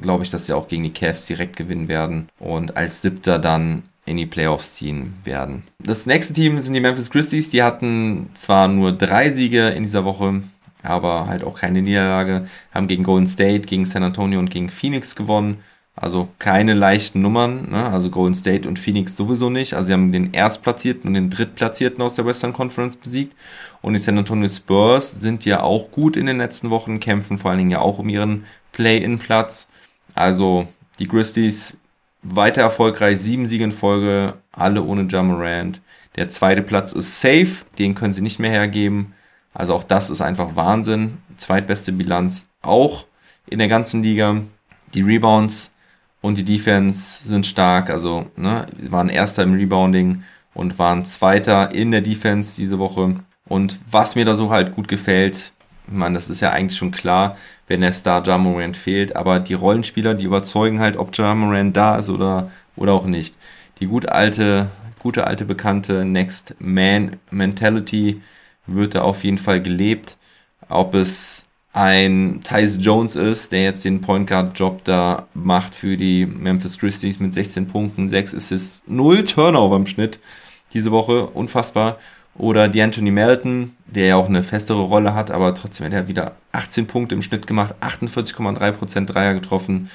glaube ich, dass sie auch gegen die Cavs direkt gewinnen werden und als Siebter dann in die Playoffs ziehen werden. Das nächste Team sind die Memphis Grizzlies. Die hatten zwar nur drei Siege in dieser Woche, aber halt auch keine Niederlage. Haben gegen Golden State, gegen San Antonio und gegen Phoenix gewonnen. Also keine leichten Nummern, ne? also Golden State und Phoenix sowieso nicht. Also sie haben den Erstplatzierten und den Drittplatzierten aus der Western Conference besiegt. Und die San Antonio Spurs sind ja auch gut in den letzten Wochen, kämpfen vor allen Dingen ja auch um ihren Play-in-Platz. Also die Grizzlies weiter erfolgreich, sieben Siege in Folge, alle ohne Jamorant. Der zweite Platz ist safe, den können sie nicht mehr hergeben. Also auch das ist einfach Wahnsinn. Zweitbeste Bilanz auch in der ganzen Liga. Die Rebounds und die Defense sind stark. Also ne, waren Erster im Rebounding und waren Zweiter in der Defense diese Woche. Und was mir da so halt gut gefällt, ich meine, das ist ja eigentlich schon klar, wenn der Star Jamorant fehlt, aber die Rollenspieler, die überzeugen halt, ob Jamorant da ist oder, oder auch nicht. Die gut alte, gute alte bekannte Next Man Mentality wird da auf jeden Fall gelebt. Ob es ein Tyus Jones ist, der jetzt den Point Guard Job da macht für die Memphis Grizzlies mit 16 Punkten, 6 Assists, 0 Turnover im Schnitt diese Woche, unfassbar. Oder die Anthony Melton, der ja auch eine festere Rolle hat, aber trotzdem hat er wieder 18 Punkte im Schnitt gemacht, 48,3% Dreier getroffen.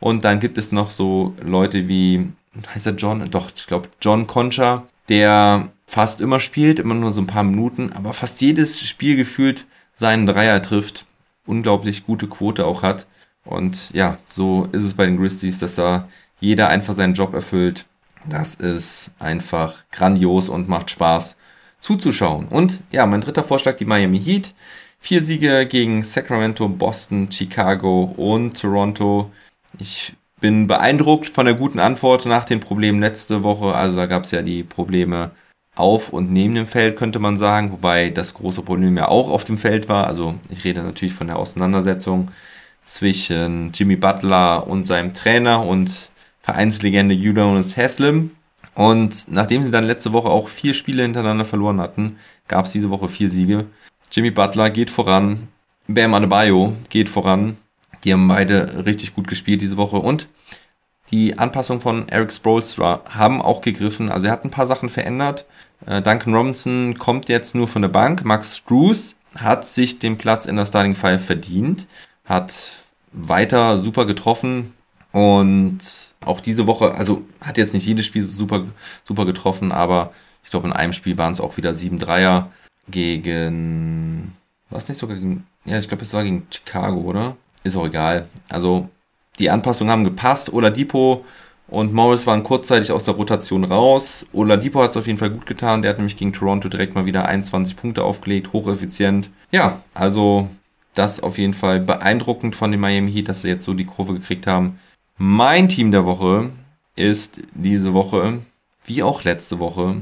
Und dann gibt es noch so Leute wie, heißt er John? Doch, ich glaube John Concha, der fast immer spielt, immer nur so ein paar Minuten, aber fast jedes Spiel gefühlt seinen Dreier trifft. Unglaublich gute Quote auch hat. Und ja, so ist es bei den Grizzlies, dass da jeder einfach seinen Job erfüllt. Das ist einfach grandios und macht Spaß zuzuschauen. Und ja, mein dritter Vorschlag, die Miami Heat. Vier Siege gegen Sacramento, Boston, Chicago und Toronto. Ich bin beeindruckt von der guten Antwort nach den Problemen letzte Woche. Also da gab es ja die Probleme auf und neben dem Feld, könnte man sagen. Wobei das große Problem ja auch auf dem Feld war. Also ich rede natürlich von der Auseinandersetzung zwischen Jimmy Butler und seinem Trainer und Vereinslegende Udonis Haslam. Und nachdem sie dann letzte Woche auch vier Spiele hintereinander verloren hatten, gab es diese Woche vier Siege. Jimmy Butler geht voran, Bam Adebayo geht voran. Die haben beide richtig gut gespielt diese Woche und die Anpassung von Eric Spolstra haben auch gegriffen. Also er hat ein paar Sachen verändert. Äh, Duncan Robinson kommt jetzt nur von der Bank. Max Struess hat sich den Platz in der Starting Five verdient, hat weiter super getroffen und auch diese Woche, also hat jetzt nicht jedes Spiel super, super getroffen, aber ich glaube, in einem Spiel waren es auch wieder 7 Dreier gegen. War es nicht sogar gegen. Ja, ich glaube, es war gegen Chicago, oder? Ist auch egal. Also, die Anpassungen haben gepasst. Oladipo und Morris waren kurzzeitig aus der Rotation raus. Oladipo hat es auf jeden Fall gut getan. Der hat nämlich gegen Toronto direkt mal wieder 21 Punkte aufgelegt. Hocheffizient. Ja, also das auf jeden Fall beeindruckend von den Miami Heat, dass sie jetzt so die Kurve gekriegt haben. Mein Team der Woche ist diese Woche, wie auch letzte Woche,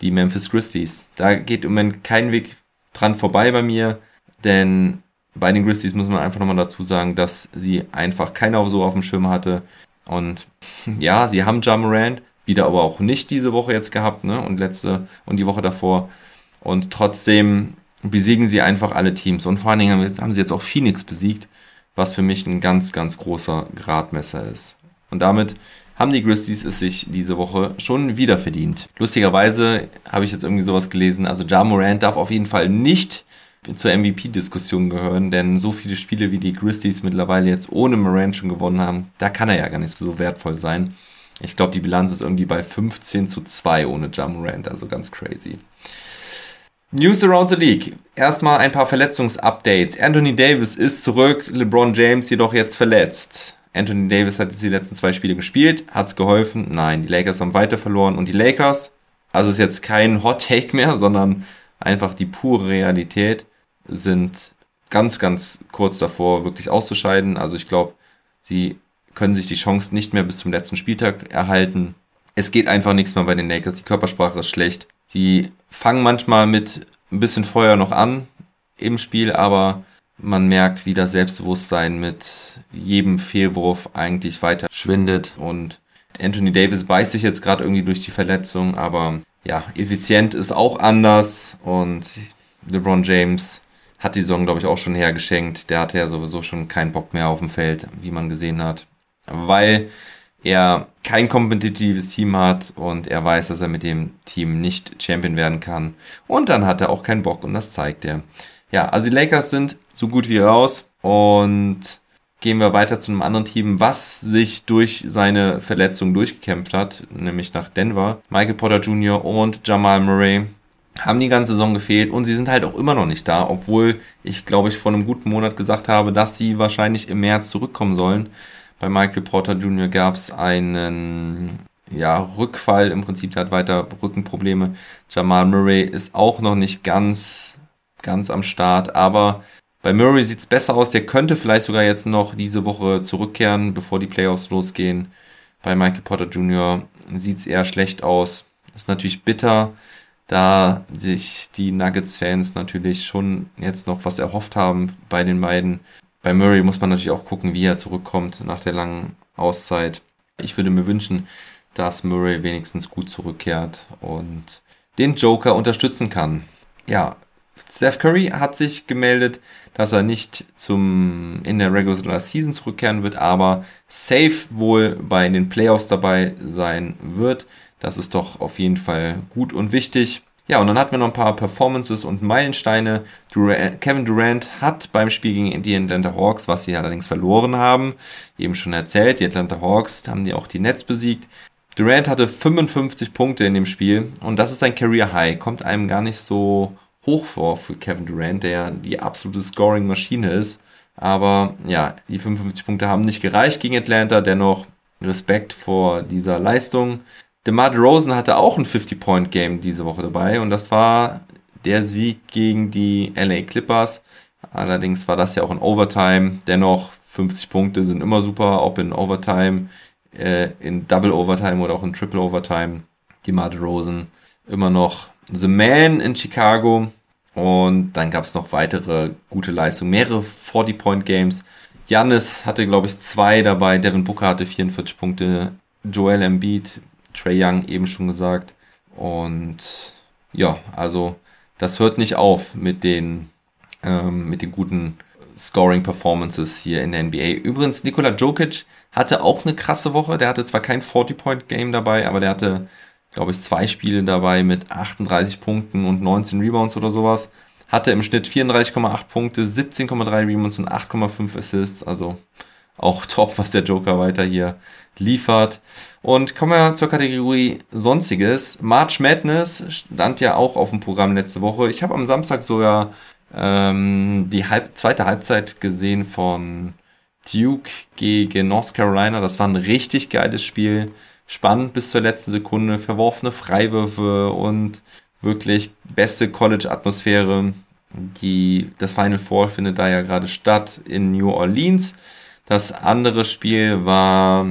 die Memphis Grizzlies. Da geht im Moment kein Weg dran vorbei bei mir, denn bei den Grizzlies muss man einfach nochmal dazu sagen, dass sie einfach keiner so auf dem Schirm hatte. Und [laughs] ja, sie haben Jamorant, wieder aber auch nicht diese Woche jetzt gehabt, ne? Und letzte und die Woche davor. Und trotzdem besiegen sie einfach alle Teams. Und vor allen Dingen haben sie jetzt auch Phoenix besiegt was für mich ein ganz, ganz großer Gradmesser ist. Und damit haben die Grizzlies es sich diese Woche schon wieder verdient. Lustigerweise habe ich jetzt irgendwie sowas gelesen, also Ja Morant darf auf jeden Fall nicht zur MVP-Diskussion gehören, denn so viele Spiele wie die Grizzlies mittlerweile jetzt ohne Morant schon gewonnen haben, da kann er ja gar nicht so wertvoll sein. Ich glaube, die Bilanz ist irgendwie bei 15 zu 2 ohne Ja Morant, also ganz crazy. News around the league. Erstmal ein paar Verletzungsupdates. Anthony Davis ist zurück, LeBron James jedoch jetzt verletzt. Anthony Davis hat jetzt die letzten zwei Spiele gespielt. Hat's geholfen? Nein, die Lakers haben weiter verloren. Und die Lakers, also ist jetzt kein Hot Take mehr, [laughs] sondern einfach die pure Realität, sind ganz, ganz kurz davor, wirklich auszuscheiden. Also ich glaube, sie können sich die Chance nicht mehr bis zum letzten Spieltag erhalten. Es geht einfach nichts mehr bei den Lakers. Die Körpersprache ist schlecht. Die fangen manchmal mit ein bisschen Feuer noch an im Spiel, aber man merkt, wie das Selbstbewusstsein mit jedem Fehlwurf eigentlich weiter schwindet und Anthony Davis beißt sich jetzt gerade irgendwie durch die Verletzung, aber ja, effizient ist auch anders und LeBron James hat die Saison, glaube ich, auch schon hergeschenkt. Der hatte ja sowieso schon keinen Bock mehr auf dem Feld, wie man gesehen hat. Weil er kein kompetitives Team hat und er weiß, dass er mit dem Team nicht Champion werden kann. Und dann hat er auch keinen Bock und das zeigt er. Ja, also die Lakers sind so gut wie raus und gehen wir weiter zu einem anderen Team, was sich durch seine Verletzung durchgekämpft hat, nämlich nach Denver. Michael Porter Jr. und Jamal Murray haben die ganze Saison gefehlt und sie sind halt auch immer noch nicht da, obwohl ich glaube ich vor einem guten Monat gesagt habe, dass sie wahrscheinlich im März zurückkommen sollen. Bei Michael Porter Jr. gab es einen ja, Rückfall, im Prinzip der hat weiter Rückenprobleme. Jamal Murray ist auch noch nicht ganz, ganz am Start, aber bei Murray sieht's besser aus. Der könnte vielleicht sogar jetzt noch diese Woche zurückkehren, bevor die Playoffs losgehen. Bei Michael Porter Jr. sieht's eher schlecht aus. ist natürlich bitter, da sich die Nuggets-Fans natürlich schon jetzt noch was erhofft haben bei den beiden. Bei Murray muss man natürlich auch gucken, wie er zurückkommt nach der langen Auszeit. Ich würde mir wünschen, dass Murray wenigstens gut zurückkehrt und den Joker unterstützen kann. Ja, Steph Curry hat sich gemeldet, dass er nicht zum in der Regular Season zurückkehren wird, aber safe wohl bei den Playoffs dabei sein wird. Das ist doch auf jeden Fall gut und wichtig. Ja, und dann hatten wir noch ein paar Performances und Meilensteine. Durant, Kevin Durant hat beim Spiel gegen die Atlanta Hawks, was sie allerdings verloren haben, eben schon erzählt, die Atlanta Hawks haben die auch die Nets besiegt. Durant hatte 55 Punkte in dem Spiel und das ist ein Career High. Kommt einem gar nicht so hoch vor für Kevin Durant, der die absolute Scoring-Maschine ist. Aber ja, die 55 Punkte haben nicht gereicht gegen Atlanta. Dennoch Respekt vor dieser Leistung. DeMar Rosen hatte auch ein 50-Point-Game diese Woche dabei und das war der Sieg gegen die LA Clippers. Allerdings war das ja auch in Overtime. Dennoch 50 Punkte sind immer super, ob in Overtime, äh, in Double Overtime oder auch in Triple Overtime. DeMar Rosen immer noch The Man in Chicago. Und dann gab es noch weitere gute Leistungen, mehrere 40-Point-Games. Janis hatte, glaube ich, zwei dabei. Devin Booker hatte 44 Punkte. Joel Embiid, Trey Young eben schon gesagt. Und ja, also das hört nicht auf mit den, ähm, mit den guten Scoring-Performances hier in der NBA. Übrigens, Nikola Jokic hatte auch eine krasse Woche. Der hatte zwar kein 40-Point-Game dabei, aber der hatte glaube ich, zwei Spiele dabei mit 38 Punkten und 19 Rebounds oder sowas. Hatte im Schnitt 34,8 Punkte, 17,3 Rebounds und 8,5 Assists. Also auch top, was der Joker weiter hier liefert. Und kommen wir zur Kategorie Sonstiges. March Madness stand ja auch auf dem Programm letzte Woche. Ich habe am Samstag sogar ähm, die halb, zweite Halbzeit gesehen von Duke gegen North Carolina. Das war ein richtig geiles Spiel spannend bis zur letzten Sekunde, verworfene Freiwürfe und wirklich beste College-Atmosphäre. Die, das Final Four findet da ja gerade statt in New Orleans. Das andere Spiel war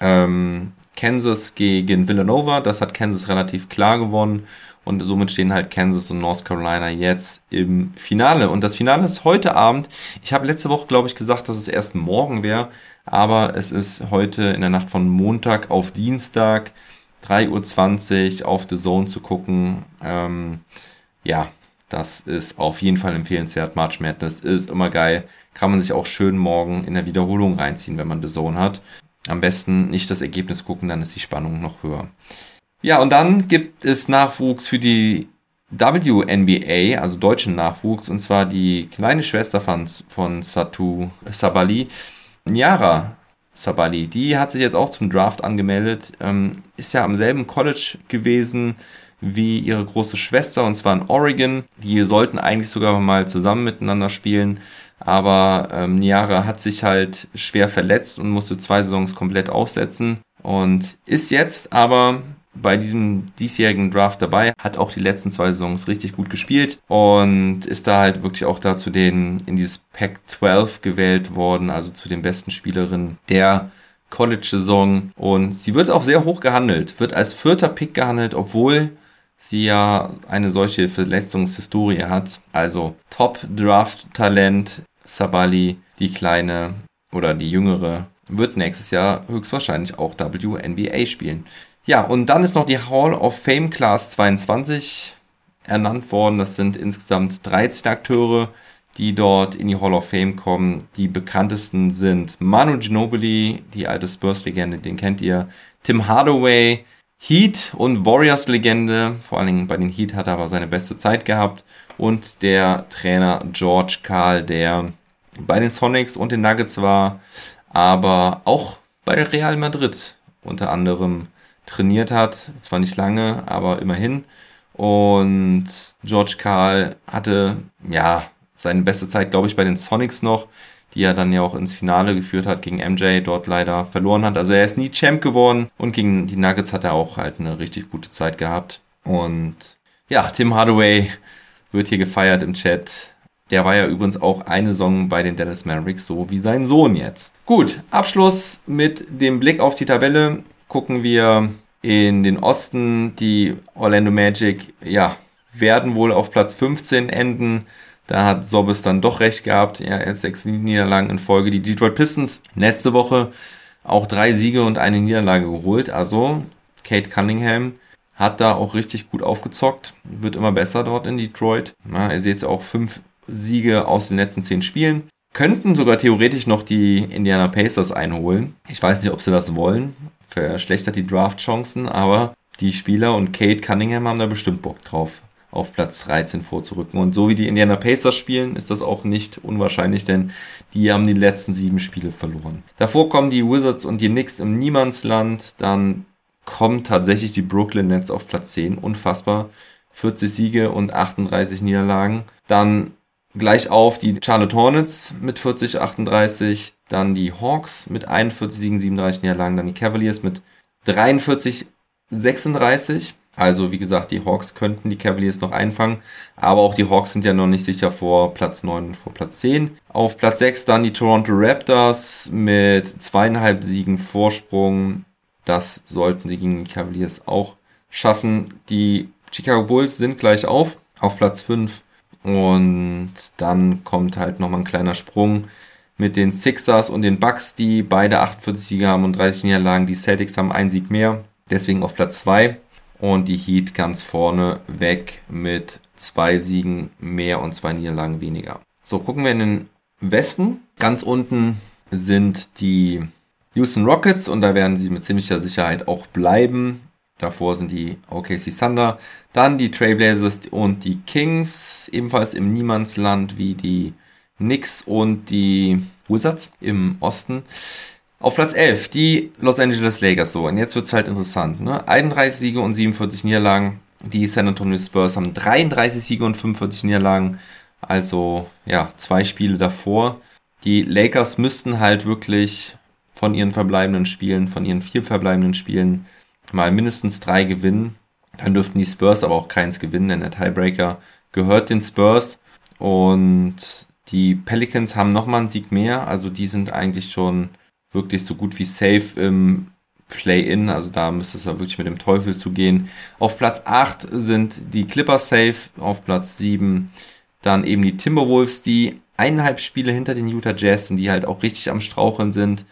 ähm, Kansas gegen Villanova. Das hat Kansas relativ klar gewonnen. Und somit stehen halt Kansas und North Carolina jetzt im Finale. Und das Finale ist heute Abend. Ich habe letzte Woche, glaube ich, gesagt, dass es erst morgen wäre aber es ist heute in der Nacht von Montag auf Dienstag 3.20 Uhr auf The Zone zu gucken. Ähm, ja, das ist auf jeden Fall empfehlenswert. March Madness ist immer geil. Kann man sich auch schön morgen in der Wiederholung reinziehen, wenn man The Zone hat. Am besten nicht das Ergebnis gucken, dann ist die Spannung noch höher. Ja, und dann gibt es Nachwuchs für die WNBA, also deutschen Nachwuchs, und zwar die kleine Schwester von, von Satu Sabali Niara Sabali, die hat sich jetzt auch zum Draft angemeldet, ähm, ist ja am selben College gewesen wie ihre große Schwester, und zwar in Oregon. Die sollten eigentlich sogar mal zusammen miteinander spielen, aber ähm, Niara hat sich halt schwer verletzt und musste zwei Saisons komplett aussetzen und ist jetzt aber bei diesem diesjährigen Draft dabei, hat auch die letzten zwei Saisons richtig gut gespielt und ist da halt wirklich auch da zu den in dieses Pack 12 gewählt worden, also zu den besten Spielerinnen der College-Saison und sie wird auch sehr hoch gehandelt, wird als vierter Pick gehandelt, obwohl sie ja eine solche Verletzungshistorie hat. Also Top-Draft-Talent Sabali, die kleine oder die jüngere, wird nächstes Jahr höchstwahrscheinlich auch WNBA spielen. Ja, und dann ist noch die Hall of Fame Class 22 ernannt worden. Das sind insgesamt 13 Akteure, die dort in die Hall of Fame kommen. Die bekanntesten sind Manu Ginobili, die alte Spurs-Legende, den kennt ihr. Tim Hardaway, Heat und Warriors-Legende. Vor allen Dingen bei den Heat hat er aber seine beste Zeit gehabt. Und der Trainer George Karl, der bei den Sonics und den Nuggets war, aber auch bei Real Madrid unter anderem trainiert hat. Zwar nicht lange, aber immerhin. Und George Karl hatte, ja, seine beste Zeit, glaube ich, bei den Sonics noch, die er dann ja auch ins Finale geführt hat gegen MJ, dort leider verloren hat. Also er ist nie Champ geworden und gegen die Nuggets hat er auch halt eine richtig gute Zeit gehabt. Und ja, Tim Hardaway wird hier gefeiert im Chat. Der war ja übrigens auch eine Saison bei den Dallas Mavericks, so wie sein Sohn jetzt. Gut, Abschluss mit dem Blick auf die Tabelle. Gucken wir in den Osten. Die Orlando Magic, ja, werden wohl auf Platz 15 enden. Da hat Sobbes dann doch recht gehabt. Ja, er hat sechs Niederlagen in Folge. Die Detroit Pistons letzte Woche auch drei Siege und eine Niederlage geholt. Also Kate Cunningham hat da auch richtig gut aufgezockt. Wird immer besser dort in Detroit. Na, ihr seht jetzt auch fünf Siege aus den letzten zehn Spielen. Könnten sogar theoretisch noch die Indiana Pacers einholen. Ich weiß nicht, ob sie das wollen. Verschlechtert die Draft-Chancen, aber die Spieler und Kate Cunningham haben da bestimmt Bock drauf, auf Platz 13 vorzurücken. Und so wie die Indiana Pacers spielen, ist das auch nicht unwahrscheinlich, denn die haben die letzten sieben Spiele verloren. Davor kommen die Wizards und die Knicks im Niemandsland. Dann kommen tatsächlich die Brooklyn Nets auf Platz 10. Unfassbar. 40 Siege und 38 Niederlagen. Dann gleich auf die Charlotte Hornets mit 40, 38, dann die Hawks mit 41 Siegen, 37 Niederlagen, dann die Cavaliers mit 43, 36. Also wie gesagt, die Hawks könnten die Cavaliers noch einfangen, aber auch die Hawks sind ja noch nicht sicher vor Platz 9 und vor Platz 10. Auf Platz 6 dann die Toronto Raptors mit zweieinhalb Siegen Vorsprung. Das sollten sie gegen die Cavaliers auch schaffen. Die Chicago Bulls sind gleich auf, auf Platz 5 und dann kommt halt nochmal ein kleiner Sprung mit den Sixers und den Bucks, die beide 48 Siege haben und 30 Niederlagen. Die Celtics haben einen Sieg mehr, deswegen auf Platz 2. Und die Heat ganz vorne weg mit zwei Siegen mehr und zwei Niederlagen weniger. So, gucken wir in den Westen. Ganz unten sind die Houston Rockets und da werden sie mit ziemlicher Sicherheit auch bleiben. Davor sind die OKC Thunder, dann die Trailblazers und die Kings, ebenfalls im Niemandsland wie die Knicks und die Wizards im Osten. Auf Platz 11 die Los Angeles Lakers so. Und jetzt wird's halt interessant. Ne? 31 Siege und 47 Niederlagen. Die San Antonio Spurs haben 33 Siege und 45 Niederlagen. Also ja, zwei Spiele davor. Die Lakers müssten halt wirklich von ihren verbleibenden Spielen, von ihren vier verbleibenden Spielen mal mindestens drei gewinnen. Dann dürften die Spurs aber auch keins gewinnen, denn der Tiebreaker gehört den Spurs. Und die Pelicans haben nochmal einen Sieg mehr. Also die sind eigentlich schon wirklich so gut wie safe im Play-In. Also da müsste es ja wirklich mit dem Teufel zugehen. Auf Platz 8 sind die Clippers safe. Auf Platz 7 dann eben die Timberwolves, die eineinhalb Spiele hinter den Utah Jazz sind, die halt auch richtig am Straucheln sind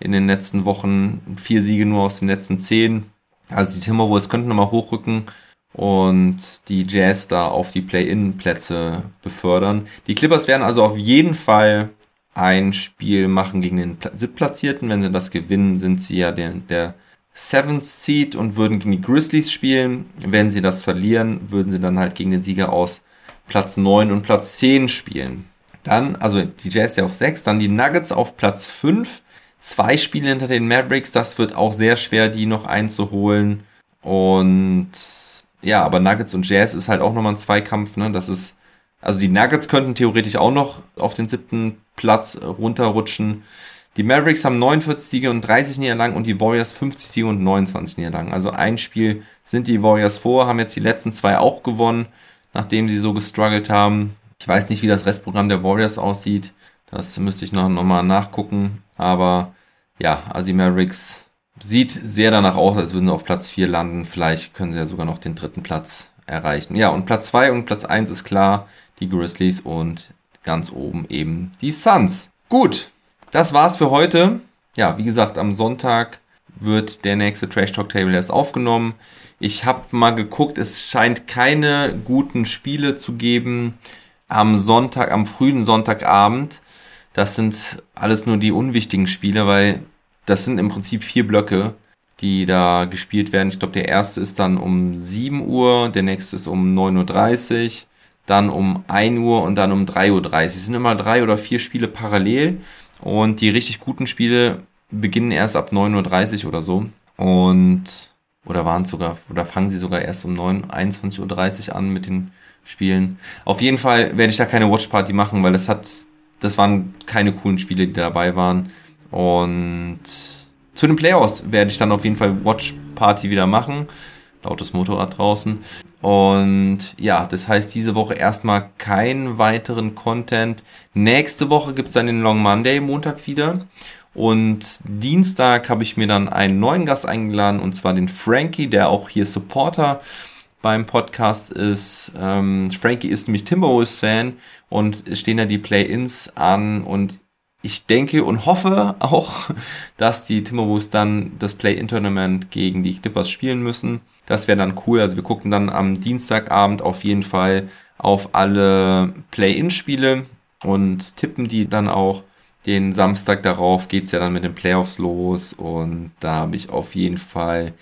in den letzten Wochen. Vier Siege nur aus den letzten zehn. Also die Timberwolves könnten nochmal hochrücken und die Jazz da auf die Play-In-Plätze befördern. Die Clippers werden also auf jeden Fall ein Spiel machen gegen den Siebtplatzierten. Wenn sie das gewinnen, sind sie ja der, der Seventh Seed und würden gegen die Grizzlies spielen. Wenn sie das verlieren, würden sie dann halt gegen den Sieger aus Platz 9 und Platz 10 spielen. Dann, also die Jazz ja auf 6, dann die Nuggets auf Platz 5 zwei Spiele hinter den Mavericks. Das wird auch sehr schwer, die noch einzuholen. Und ja, aber Nuggets und Jazz ist halt auch nochmal ein Zweikampf. Ne? Das ist, also die Nuggets könnten theoretisch auch noch auf den siebten Platz runterrutschen. Die Mavericks haben 49 Siege und 30 Niederlagen und die Warriors 50 Siege und 29 Niederlagen. Also ein Spiel sind die Warriors vor, haben jetzt die letzten zwei auch gewonnen, nachdem sie so gestruggelt haben. Ich weiß nicht, wie das Restprogramm der Warriors aussieht. Das müsste ich noch, noch mal nachgucken. Aber ja, also die Mavericks sieht sehr danach aus, als würden sie auf Platz 4 landen. Vielleicht können sie ja sogar noch den dritten Platz erreichen. Ja, und Platz 2 und Platz 1 ist klar, die Grizzlies und ganz oben eben die Suns. Gut, das war's für heute. Ja, wie gesagt, am Sonntag wird der nächste Trash Talk Table erst aufgenommen. Ich habe mal geguckt, es scheint keine guten Spiele zu geben am Sonntag, am frühen Sonntagabend. Das sind alles nur die unwichtigen Spiele, weil das sind im Prinzip vier Blöcke, die da gespielt werden. Ich glaube, der erste ist dann um 7 Uhr, der nächste ist um 9.30 Uhr, dann um 1 Uhr und dann um 3.30 Uhr. Es sind immer drei oder vier Spiele parallel und die richtig guten Spiele beginnen erst ab 9.30 Uhr oder so. Und oder waren sogar, oder fangen sie sogar erst um 9, 21.30 Uhr an mit den Spielen. Auf jeden Fall werde ich da keine Watchparty machen, weil das hat, das waren keine coolen Spiele, die dabei waren. Und zu den Playoffs werde ich dann auf jeden Fall Watchparty wieder machen. Lautes Motorrad draußen. Und ja, das heißt diese Woche erstmal keinen weiteren Content. Nächste Woche gibt's dann den Long Monday, Montag wieder. Und Dienstag habe ich mir dann einen neuen Gast eingeladen, und zwar den Frankie, der auch hier Supporter beim Podcast ist. Ähm, Frankie ist nämlich Timberwolves-Fan und stehen ja die Play-Ins an und ich denke und hoffe auch, [laughs] dass die Timberwolves dann das Play-In-Tournament gegen die Clippers spielen müssen. Das wäre dann cool. Also wir gucken dann am Dienstagabend auf jeden Fall auf alle Play-In-Spiele und tippen die dann auch. Den Samstag darauf geht's ja dann mit den Playoffs los und da habe ich auf jeden Fall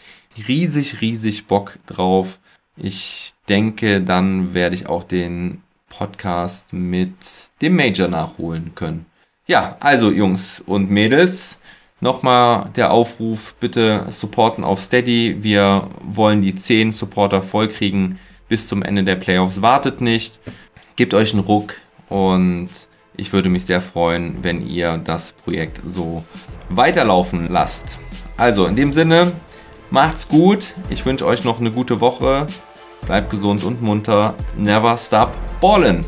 riesig, riesig Bock drauf. Ich denke, dann werde ich auch den Podcast mit dem Major nachholen können. Ja, also Jungs und Mädels, nochmal der Aufruf, bitte supporten auf Steady. Wir wollen die 10 Supporter vollkriegen bis zum Ende der Playoffs. Wartet nicht, gebt euch einen Ruck und ich würde mich sehr freuen, wenn ihr das Projekt so weiterlaufen lasst. Also in dem Sinne, macht's gut. Ich wünsche euch noch eine gute Woche. Bleibt gesund und munter. Never stop ballin'.